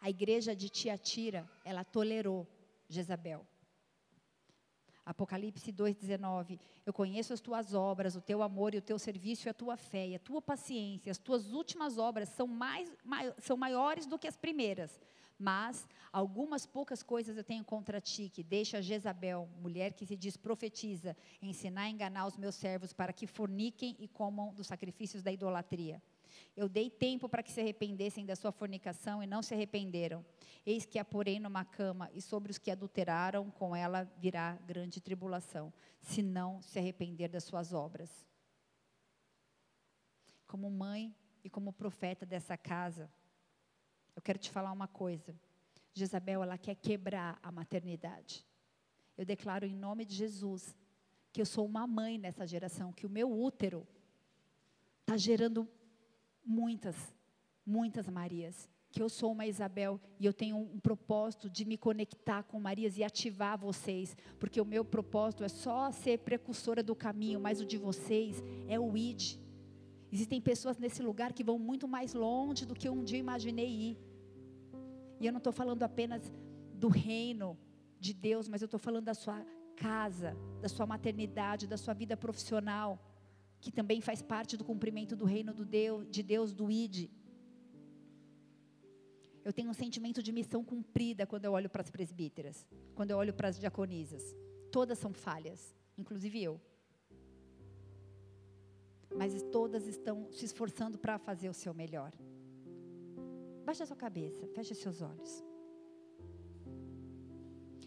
A igreja de Tiatira, ela tolerou Jezabel. Apocalipse 2,19. Eu conheço as tuas obras, o teu amor e o teu serviço e a tua fé e a tua paciência. As tuas últimas obras são, mais, mai, são maiores do que as primeiras. Mas algumas poucas coisas eu tenho contra ti, que deixa Jezabel, mulher que se diz profetiza, ensinar a enganar os meus servos para que forniquem e comam dos sacrifícios da idolatria. Eu dei tempo para que se arrependessem da sua fornicação e não se arrependeram. Eis que a porei numa cama, e sobre os que adulteraram com ela virá grande tribulação, se não se arrepender das suas obras. Como mãe e como profeta dessa casa, eu quero te falar uma coisa. Jezabel, ela quer quebrar a maternidade. Eu declaro em nome de Jesus que eu sou uma mãe nessa geração, que o meu útero está gerando muitas, muitas Marias. Que eu sou uma Isabel e eu tenho um, propósito de me conectar com Marias e ativar vocês, porque o meu propósito é só ser precursora do caminho, mas o de vocês é o ID. Existem pessoas nesse lugar que vão muito mais longe do que um dia imaginei ir. E eu não estou falando apenas do reino de Deus, mas eu estou falando da sua casa, da sua maternidade, da sua vida profissional, que também faz parte do cumprimento do reino do Deus, de Deus, do ID. Eu tenho um sentimento de missão cumprida quando eu olho para as presbíteras, quando eu olho para as diaconisas. Todas são falhas, inclusive eu. Mas todas estão se esforçando para fazer o seu melhor. Baixe a sua cabeça, feche seus olhos.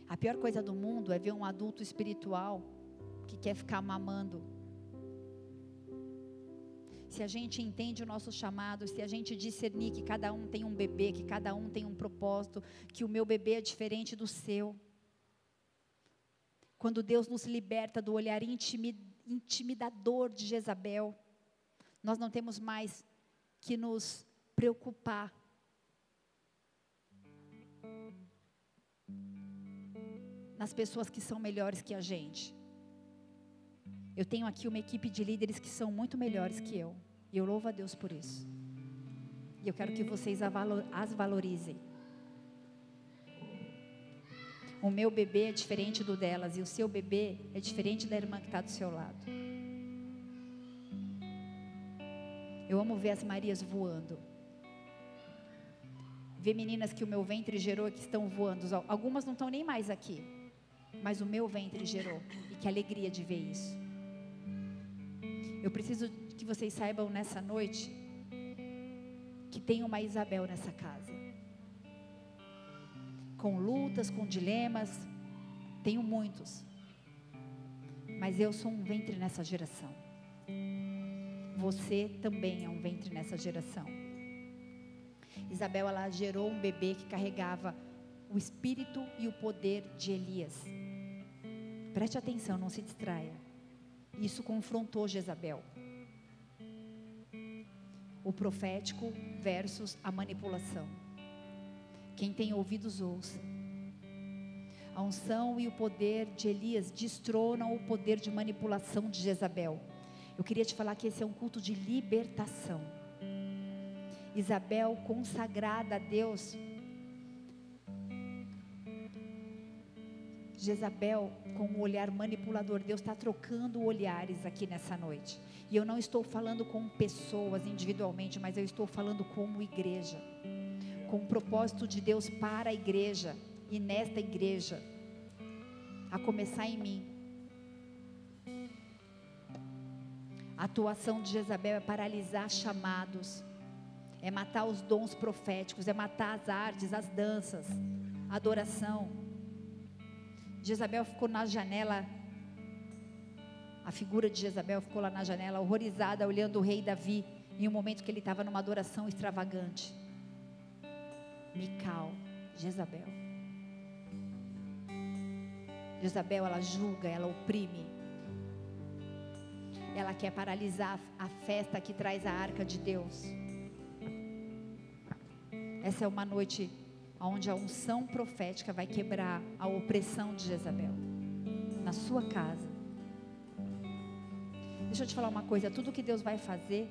A pior coisa do mundo é ver um adulto espiritual que quer ficar mamando. Se a gente entende o nosso chamado, se a gente discernir que cada um tem um bebê, que cada um tem um propósito, que o meu bebê é diferente do seu. Quando Deus nos liberta do olhar intimidador de Jezabel, nós não temos mais que nos preocupar nas pessoas que são melhores que a gente. Eu tenho aqui uma equipe de líderes que são muito melhores que eu. E eu louvo a Deus por isso. E eu quero que vocês as valorizem. O meu bebê é diferente do delas e o seu bebê é diferente da irmã que está do seu lado. Eu amo ver as Marias voando. Ver meninas que o meu ventre gerou que estão voando. Algumas não estão nem mais aqui mas o meu ventre gerou. E que alegria de ver isso. Eu preciso que vocês saibam nessa noite que tem uma Isabel nessa casa. Com lutas, com dilemas, tenho muitos. Mas eu sou um ventre nessa geração. Você também é um ventre nessa geração. Isabel ela gerou um bebê que carregava o espírito e o poder de Elias. Preste atenção, não se distraia. Isso confrontou Jezabel. O profético versus a manipulação. Quem tem ouvidos, ouça. A unção e o poder de Elias destronam o poder de manipulação de Jezabel. Eu queria te falar que esse é um culto de libertação. Isabel, consagrada a Deus, Jezabel com o um olhar manipulador. Deus está trocando olhares aqui nessa noite. E eu não estou falando com pessoas individualmente, mas eu estou falando como igreja. Com o propósito de Deus para a igreja e nesta igreja. A começar em mim. A atuação de Jezabel é paralisar chamados, é matar os dons proféticos, é matar as artes, as danças, a adoração. Jezabel ficou na janela. A figura de Jezabel ficou lá na janela, horrorizada, olhando o rei Davi, em um momento que ele estava numa adoração extravagante. Mical, Jezabel. Jezabel, ela julga, ela oprime. Ela quer paralisar a festa que traz a arca de Deus. Essa é uma noite onde a unção profética vai quebrar a opressão de Jezabel na sua casa. Deixa eu te falar uma coisa: tudo que Deus vai fazer,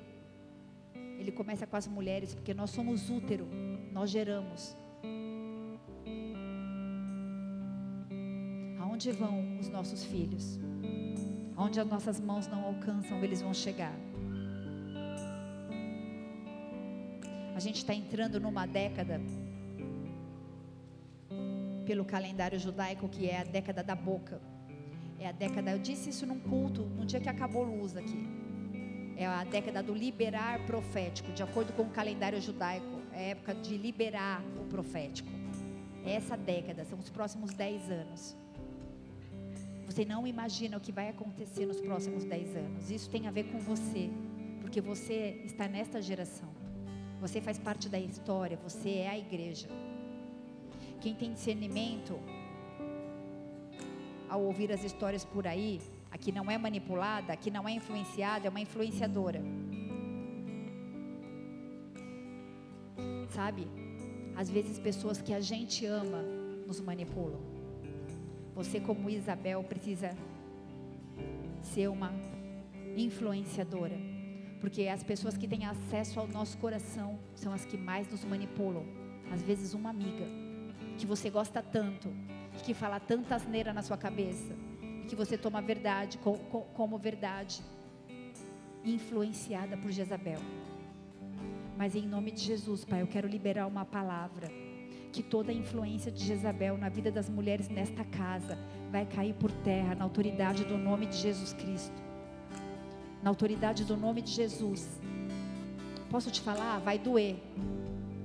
Ele começa com as mulheres, porque nós somos útero, nós geramos. Aonde vão os nossos filhos? Aonde as nossas mãos não alcançam, eles vão chegar. A gente está entrando numa década pelo calendário judaico, que é a década da boca. É a década, eu disse isso num culto, no dia que acabou luz aqui. É a década do liberar profético, de acordo com o calendário judaico. É a época de liberar o profético. É essa década, são os próximos 10 anos. Você não imagina o que vai acontecer nos próximos 10 anos. Isso tem a ver com você, porque você está nesta geração. Você faz parte da história, você é a igreja. Quem tem discernimento ao ouvir as histórias por aí, a que não é manipulada, a que não é influenciada, é uma influenciadora. Sabe? Às vezes pessoas que a gente ama nos manipulam. Você como Isabel precisa ser uma influenciadora, porque as pessoas que têm acesso ao nosso coração são as que mais nos manipulam. Às vezes uma amiga que você gosta tanto, que fala tanta asneira na sua cabeça, que você toma a verdade como verdade, influenciada por Jezabel. Mas em nome de Jesus, Pai, eu quero liberar uma palavra. Que toda a influência de Jezabel na vida das mulheres nesta casa vai cair por terra na autoridade do nome de Jesus Cristo. Na autoridade do nome de Jesus. Posso te falar? Vai doer.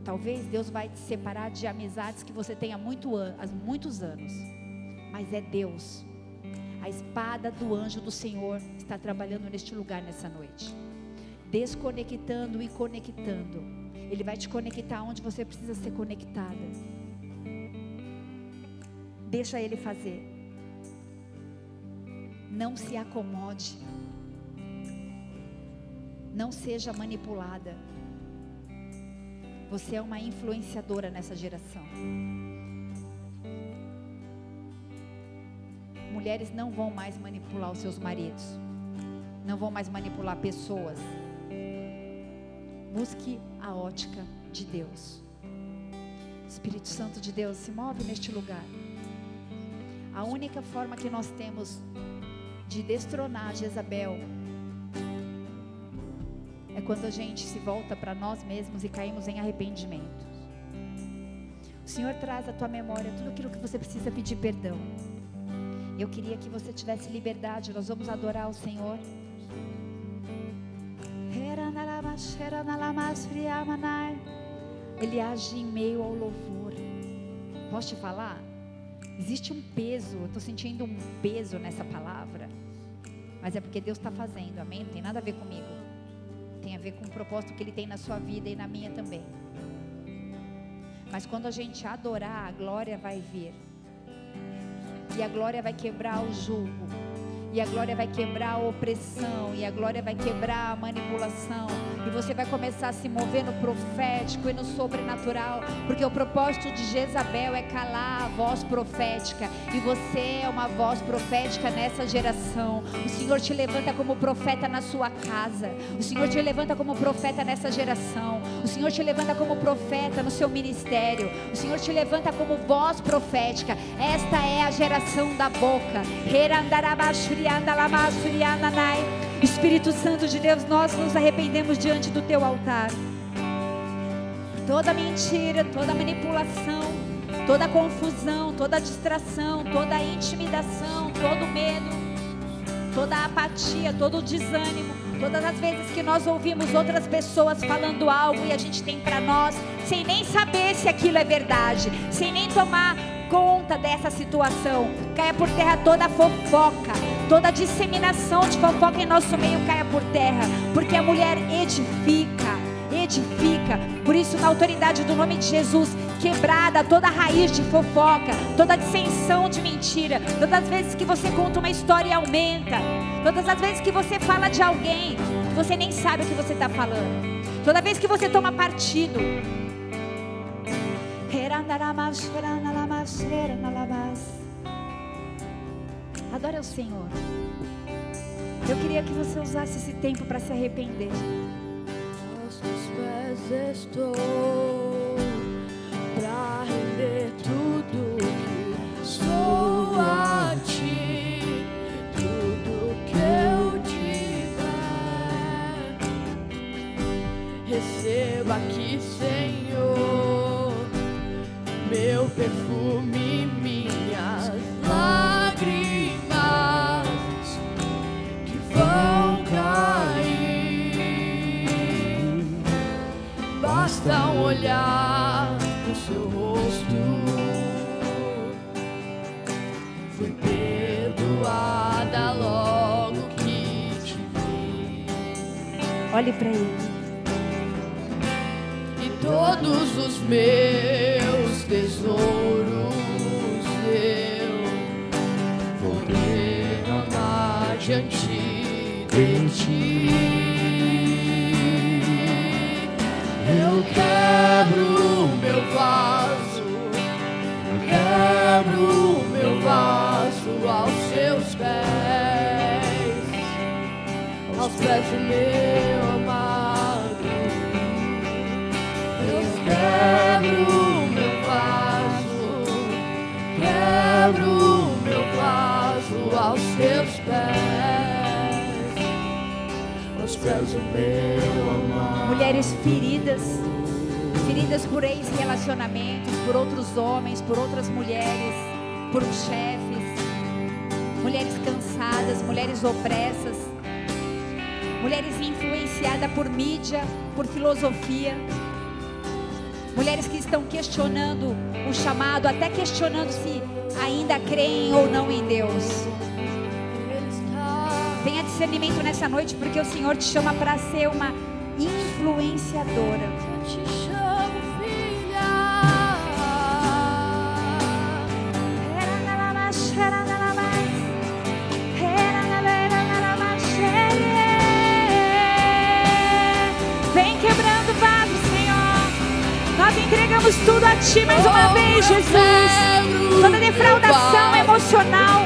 Talvez Deus vai te separar de amizades que você tem há, muito há muitos anos. Mas é Deus. A espada do anjo do Senhor está trabalhando neste lugar nessa noite desconectando e conectando. Ele vai te conectar onde você precisa ser conectada. Deixa ele fazer. Não se acomode. Não seja manipulada. Você é uma influenciadora nessa geração. Mulheres não vão mais manipular os seus maridos. Não vão mais manipular pessoas Busque a ótica de Deus. Espírito Santo de Deus se move neste lugar. A única forma que nós temos de destronar Jezabel é quando a gente se volta para nós mesmos e caímos em arrependimento. O Senhor traz à tua memória tudo aquilo que você precisa pedir perdão. Eu queria que você tivesse liberdade. Nós vamos adorar o Senhor. Ele age em meio ao louvor. Posso te falar? Existe um peso, eu estou sentindo um peso nessa palavra. Mas é porque Deus está fazendo, amém? Não tem nada a ver comigo. Tem a ver com o propósito que Ele tem na sua vida e na minha também. Mas quando a gente adorar, a glória vai vir. E a glória vai quebrar o jugo e a glória vai quebrar a opressão, e a glória vai quebrar a manipulação, e você vai começar a se mover no profético e no sobrenatural, porque o propósito de Jezabel é calar a voz profética, e você é uma voz profética nessa geração. O Senhor te levanta como profeta na sua casa, o Senhor te levanta como profeta nessa geração, o Senhor te levanta como profeta no seu ministério, o Senhor te levanta como voz profética. Esta é a geração da boca. Espírito Santo de Deus, nós nos arrependemos diante do teu altar. Toda mentira, toda manipulação, toda confusão, toda distração, toda intimidação, todo medo, toda apatia, todo desânimo, todas as vezes que nós ouvimos outras pessoas falando algo e a gente tem para nós, sem nem saber se aquilo é verdade, sem nem tomar conta dessa situação. Caia por terra toda fofoca, toda disseminação de fofoca em nosso meio caia por terra, porque a mulher edifica, edifica. Por isso, na autoridade do nome de Jesus, quebrada toda raiz de fofoca, toda dissensão de mentira. Todas as vezes que você conta uma história e aumenta, todas as vezes que você fala de alguém, você nem sabe o que você está falando. Toda vez que você toma partido, Adore ao Senhor. Eu queria que você usasse esse tempo para se arrepender. Aos teus pés estou para render tudo olhar no seu rosto. Fui perdoada logo que te vi. Olhe para ele. E todos os meus tesouros eu vou diante de ti. Quebro o meu vaso, quebro o meu vaso aos seus pés, aos pés do meu amado. Eu quebro o meu vaso, quebro o meu vaso aos seus pés, aos pés do meu amado. Mulheres feridas, feridas por ex-relacionamentos, por outros homens, por outras mulheres, por chefes, mulheres cansadas, mulheres opressas, mulheres influenciadas por mídia, por filosofia, mulheres que estão questionando o chamado, até questionando se ainda creem ou não em Deus. Tenha discernimento nessa noite, porque o Senhor te chama para ser uma influenciadora. Entregamos tudo a Ti mais uma vez, Jesus. Toda defraudação emocional,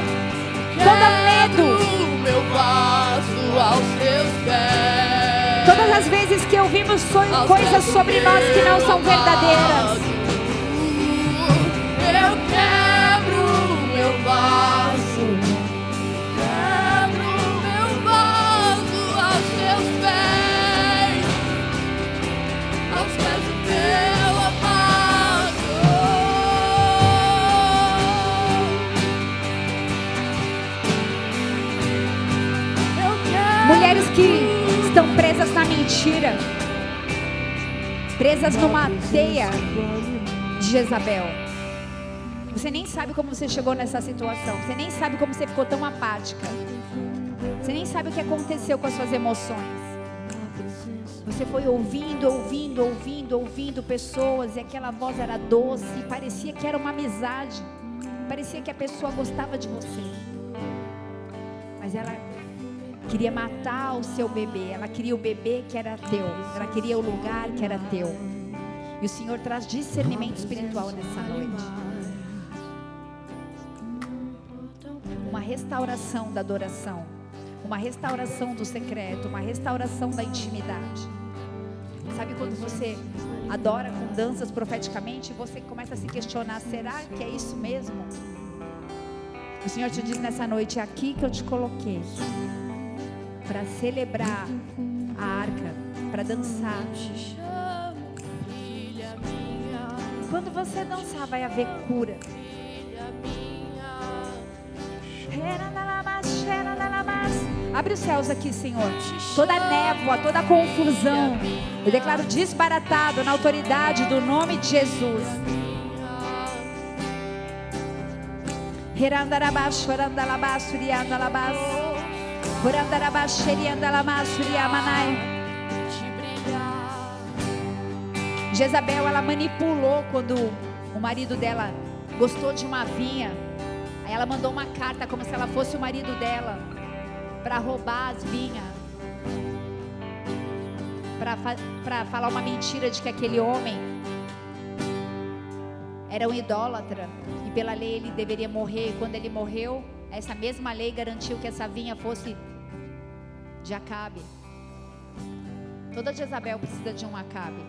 todo medo, O meu vaso aos teus pés. todas as vezes que ouvimos coisas sobre nós que não são verdadeiras. Mentira, presas numa teia de Jezabel. Você nem sabe como você chegou nessa situação. Você nem sabe como você ficou tão apática. Você nem sabe o que aconteceu com as suas emoções. Você foi ouvindo, ouvindo, ouvindo, ouvindo pessoas e aquela voz era doce, parecia que era uma amizade. Parecia que a pessoa gostava de você. Mas ela queria matar o seu bebê. Ela queria o bebê que era teu. Ela queria o lugar que era teu. E o Senhor traz discernimento espiritual nessa noite. Uma restauração da adoração. Uma restauração do secreto. Uma restauração da intimidade. Sabe quando você adora com danças profeticamente, você começa a se questionar: será que é isso mesmo? O Senhor te diz nessa noite: é aqui que eu te coloquei para celebrar a arca, para dançar. Quando você dançar, vai haver cura. Abre os céus aqui, Senhor. Toda névoa, toda confusão. Eu declaro disbaratado na autoridade do nome de Jesus. Herandarabaxo, orandalabaço, riandalabaço. Jezabel, ela manipulou quando o marido dela gostou de uma vinha. Aí ela mandou uma carta como se ela fosse o marido dela para roubar as vinhas. Para falar uma mentira de que aquele homem era um idólatra e pela lei ele deveria morrer. Quando ele morreu, essa mesma lei garantiu que essa vinha fosse de Acabe. Toda Jezabel precisa de um Acabe.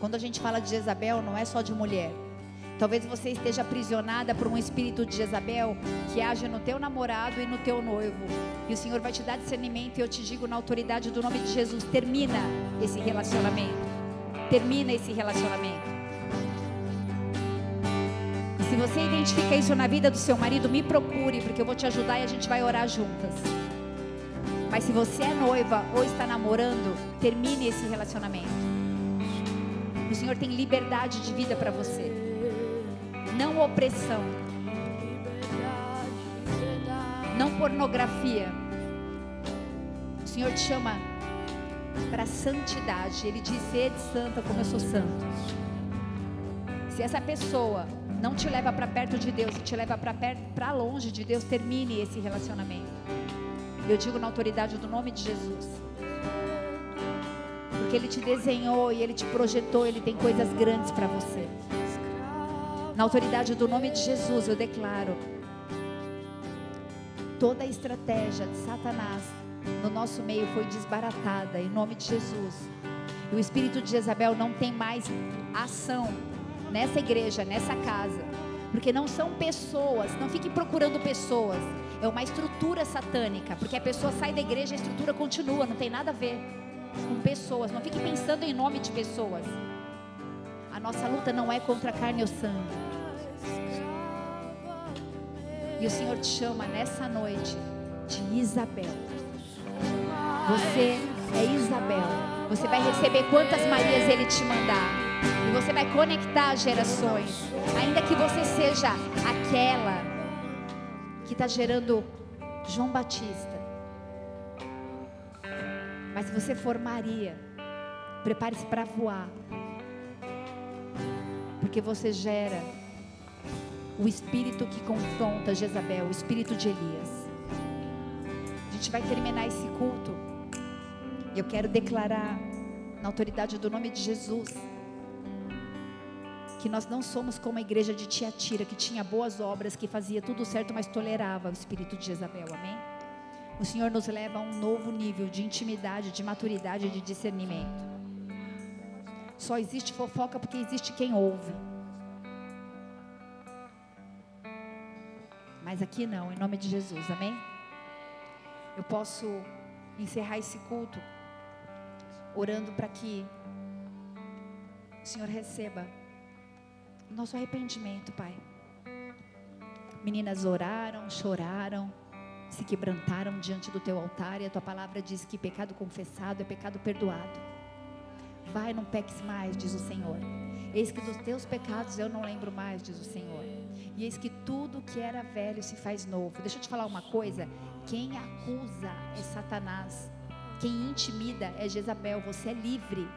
Quando a gente fala de Jezabel, não é só de mulher. Talvez você esteja aprisionada por um espírito de Jezabel que age no teu namorado e no teu noivo. E o Senhor vai te dar discernimento e eu te digo na autoridade do nome de Jesus, termina esse relacionamento. Termina esse relacionamento. Se você identifica isso na vida do seu marido, me procure, porque eu vou te ajudar e a gente vai orar juntas. Mas se você é noiva ou está namorando, termine esse relacionamento. O Senhor tem liberdade de vida para você, não opressão, não pornografia. O Senhor te chama para santidade. Ele diz: Sede santa como eu sou santo. Se essa pessoa não te leva para perto de Deus e te leva para longe de Deus, termine esse relacionamento. Eu digo na autoridade do nome de Jesus. Porque Ele te desenhou e Ele te projetou, Ele tem coisas grandes para você. Na autoridade do nome de Jesus, eu declaro: toda a estratégia de Satanás no nosso meio foi desbaratada, em nome de Jesus. O espírito de Jezabel não tem mais ação nessa igreja, nessa casa. Porque não são pessoas, não fique procurando pessoas. É uma estrutura satânica. Porque a pessoa sai da igreja, a estrutura continua, não tem nada a ver com pessoas. Não fique pensando em nome de pessoas. A nossa luta não é contra a carne ou sangue. E o Senhor te chama nessa noite de Isabel. Você é Isabel. Você vai receber quantas Marias Ele te mandar. E você vai conectar gerações. Ainda que você seja aquela que está gerando João Batista. Mas se você for Maria, prepare-se para voar. Porque você gera o espírito que confronta Jezabel, o espírito de Elias. A gente vai terminar esse culto. Eu quero declarar, na autoridade do nome de Jesus, que nós não somos como a igreja de Tiatira, que tinha boas obras, que fazia tudo certo, mas tolerava o espírito de Jezabel, amém? O Senhor nos leva a um novo nível de intimidade, de maturidade, de discernimento. Só existe fofoca porque existe quem ouve. Mas aqui não, em nome de Jesus, amém? Eu posso encerrar esse culto orando para que o Senhor receba nosso arrependimento, Pai. Meninas oraram, choraram, se quebrantaram diante do teu altar e a tua palavra diz que pecado confessado é pecado perdoado. Vai, não peques mais, diz o Senhor. Eis que dos teus pecados eu não lembro mais, diz o Senhor. E eis que tudo que era velho se faz novo. Deixa eu te falar uma coisa: quem acusa é Satanás, quem intimida é Jezabel. Você é livre.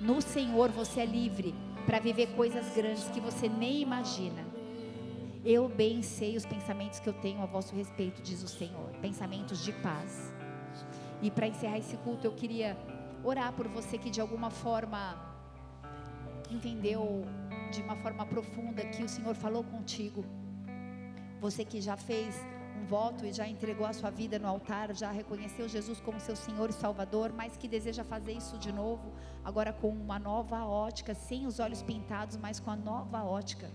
No Senhor você é livre para viver coisas grandes que você nem imagina. Eu bem sei os pensamentos que eu tenho a vosso respeito, diz o Senhor, pensamentos de paz. E para encerrar esse culto, eu queria orar por você que de alguma forma entendeu de uma forma profunda que o Senhor falou contigo. Você que já fez um voto e já entregou a sua vida no altar, já reconheceu Jesus como seu Senhor e Salvador, mas que deseja fazer isso de novo, agora com uma nova ótica, sem os olhos pintados, mas com a nova ótica.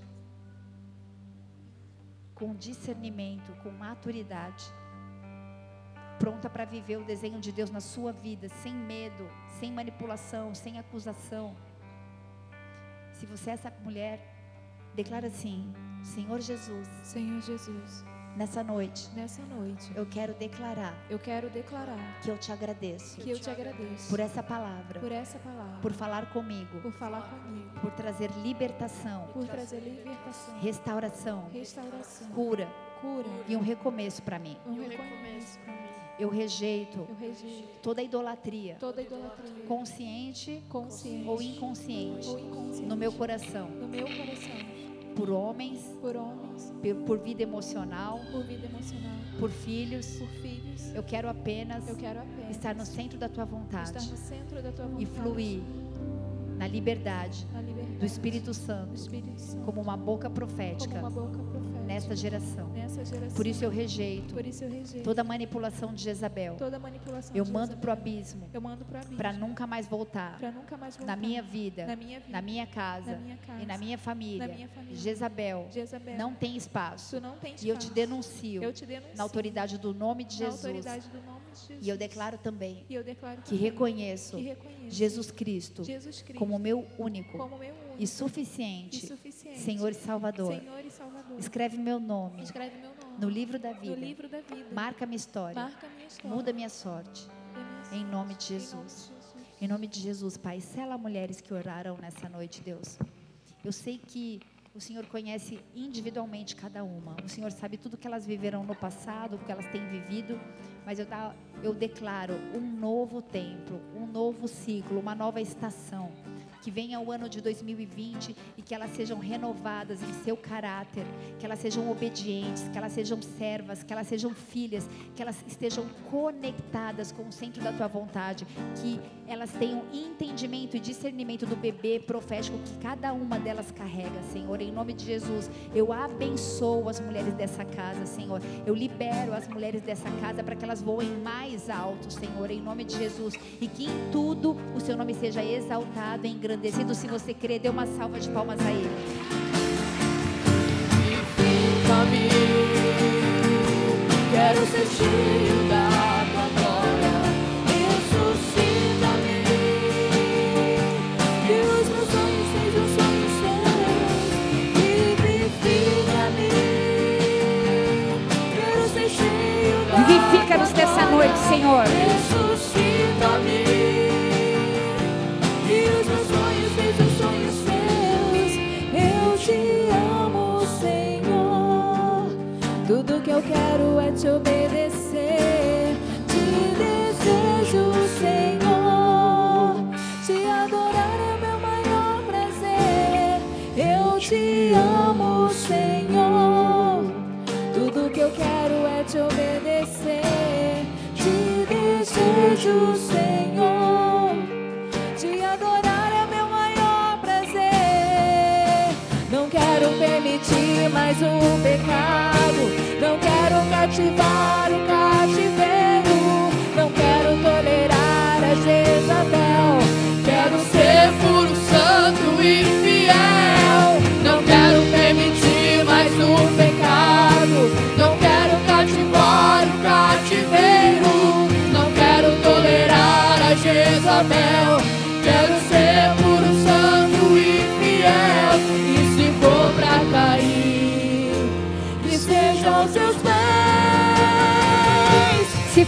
Com discernimento, com maturidade. Pronta para viver o desenho de Deus na sua vida, sem medo, sem manipulação, sem acusação. Se você é essa mulher, declara assim: Senhor Jesus. Senhor Jesus Nessa noite, nessa noite, eu quero declarar eu quero declarar que eu te agradeço que eu te agradeço por essa palavra, por essa palavra, por falar comigo, por falar comigo, por trazer libertação, por trazer libertação, restauração, restauração, cura cura e um recomeço para mim. um recomeço para mim. Eu rejeito Eu rejeito toda idolatria, toda idolatria, consciente consciente ou inconsciente, ou inconsciente no meu coração, no meu coração, por homens, por homens, por, por vida emocional, por vida emocional, por filhos. por filhos. Eu quero apenas Eu quero apenas estar no centro da tua estar vontade no centro da tua e vontade fluir na liberdade na liberdade do Espírito do Santo Espírito Santo, como uma boca como profética uma boca nesta geração. nessa geração. Por isso eu rejeito Por isso eu rejeito toda manipulação de Jezabel. toda manipulação. Eu de mando para o abismo Eu mando para abismo. para nunca mais voltar Para nunca mais voltar na minha vida, na minha vida, na minha casa na minha casa, e na minha família. na minha família. Jezabel Jezabel. não tem espaço. Tu não tem E eu te espaço. denuncio Eu te denuncio na autoridade do nome de na Jesus. autoridade do nome de Jesus. E eu declaro também eu declaro que reconheço que reconheço Jesus Cristo Jesus Cristo como meu único como meu único e suficiente e suficiente Senhor e Salvador. Senhor e Salvador. Escreve meu nome Escreve meu nome no livro da vida. livro da vida. Marca minha história. Marca minha história. Muda minha sorte. Minha Em nome de sorte. Em nome Jesus. de Jesus. Em nome de Jesus, Pai, sela mulheres que oraram nessa noite, Deus. Eu sei que o Senhor conhece individualmente cada uma. O Senhor sabe tudo que elas viveram no passado, o que elas têm vivido. Mas eu, eu declaro um novo tempo, um novo ciclo, uma nova estação. Que venha o ano de 2020 e que elas sejam renovadas em seu caráter, que elas sejam obedientes, que elas sejam servas, que elas sejam filhas, que elas estejam conectadas com o centro da tua vontade, que elas tenham entendimento e discernimento do bebê profético que cada uma delas carrega, Senhor. Em nome de Jesus, eu abençoo as mulheres dessa casa, Senhor. Eu libero as mulheres dessa casa para que elas voem mais alto, Senhor, em nome de Jesus, e que em tudo o seu nome seja exaltado, engrandecido. Se você crer, dê uma salva de palmas a Ele. Vivifica-me, quero ser cheio da tua glória. Ressuscita-me, que os meus sonhos sejam sonhos teus. Vivifica-me, quero ser cheio da Vivifica-nos nessa noite, Senhor. Ressuscita-me, te obedecer. Te desejo, Senhor. Te adorar é meu maior prazer. Eu te amo, Senhor. Tudo que eu quero é te obedecer. Te desejo, Senhor. Te adorar é meu maior prazer. Não quero permitir mais um pecado. Cativar o cativeiro. Não quero tolerar a Jezabel. Quero ser puro, santo e fiel. Não quero permitir mais um pecado. Não quero cativar o cativeiro. Não quero tolerar a Jezabel.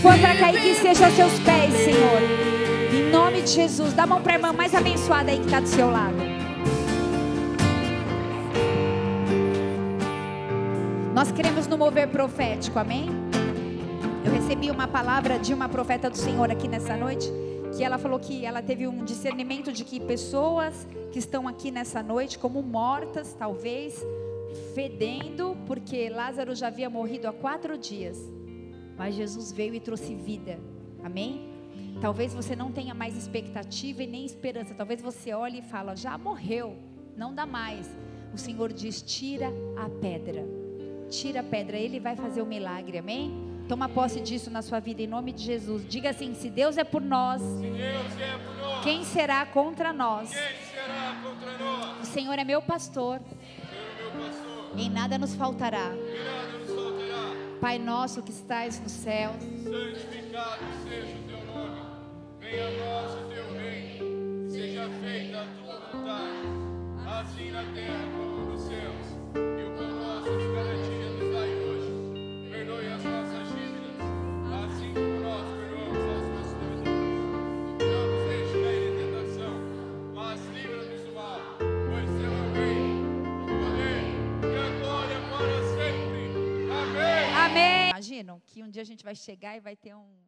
For para cair, que seja aos seus pés, Senhor. Em nome de Jesus, dá a mão para a irmã mais abençoada aí que está do seu lado. Nós queremos no mover profético, amém? Eu recebi uma palavra de uma profeta do Senhor aqui nessa noite, que ela falou que ela teve um discernimento de que pessoas que estão aqui nessa noite, como mortas, talvez, fedendo, porque Lázaro já havia morrido há quatro dias, mas Jesus veio e trouxe vida, amém? Talvez você não tenha mais expectativa e nem esperança, talvez você olhe e fala, já morreu, não dá mais. O Senhor diz: tira a pedra tira a pedra, Ele vai fazer o milagre, amém? Toma posse disso na sua vida em nome de Jesus. Diga assim: se Deus é por nós, Deus é por nós. quem será contra nós? Quem será contra nós? O Senhor é meu pastor, Senhor meu pastor, em nada nos faltará. e nada nos faltará. Pai nosso que estais no céu, Santificado seja o teu nome. Venha a nós o teu reino. Seja feita a tua vontade, assim na terra como nos céus. Imaginam que um dia a gente vai chegar e vai ter um,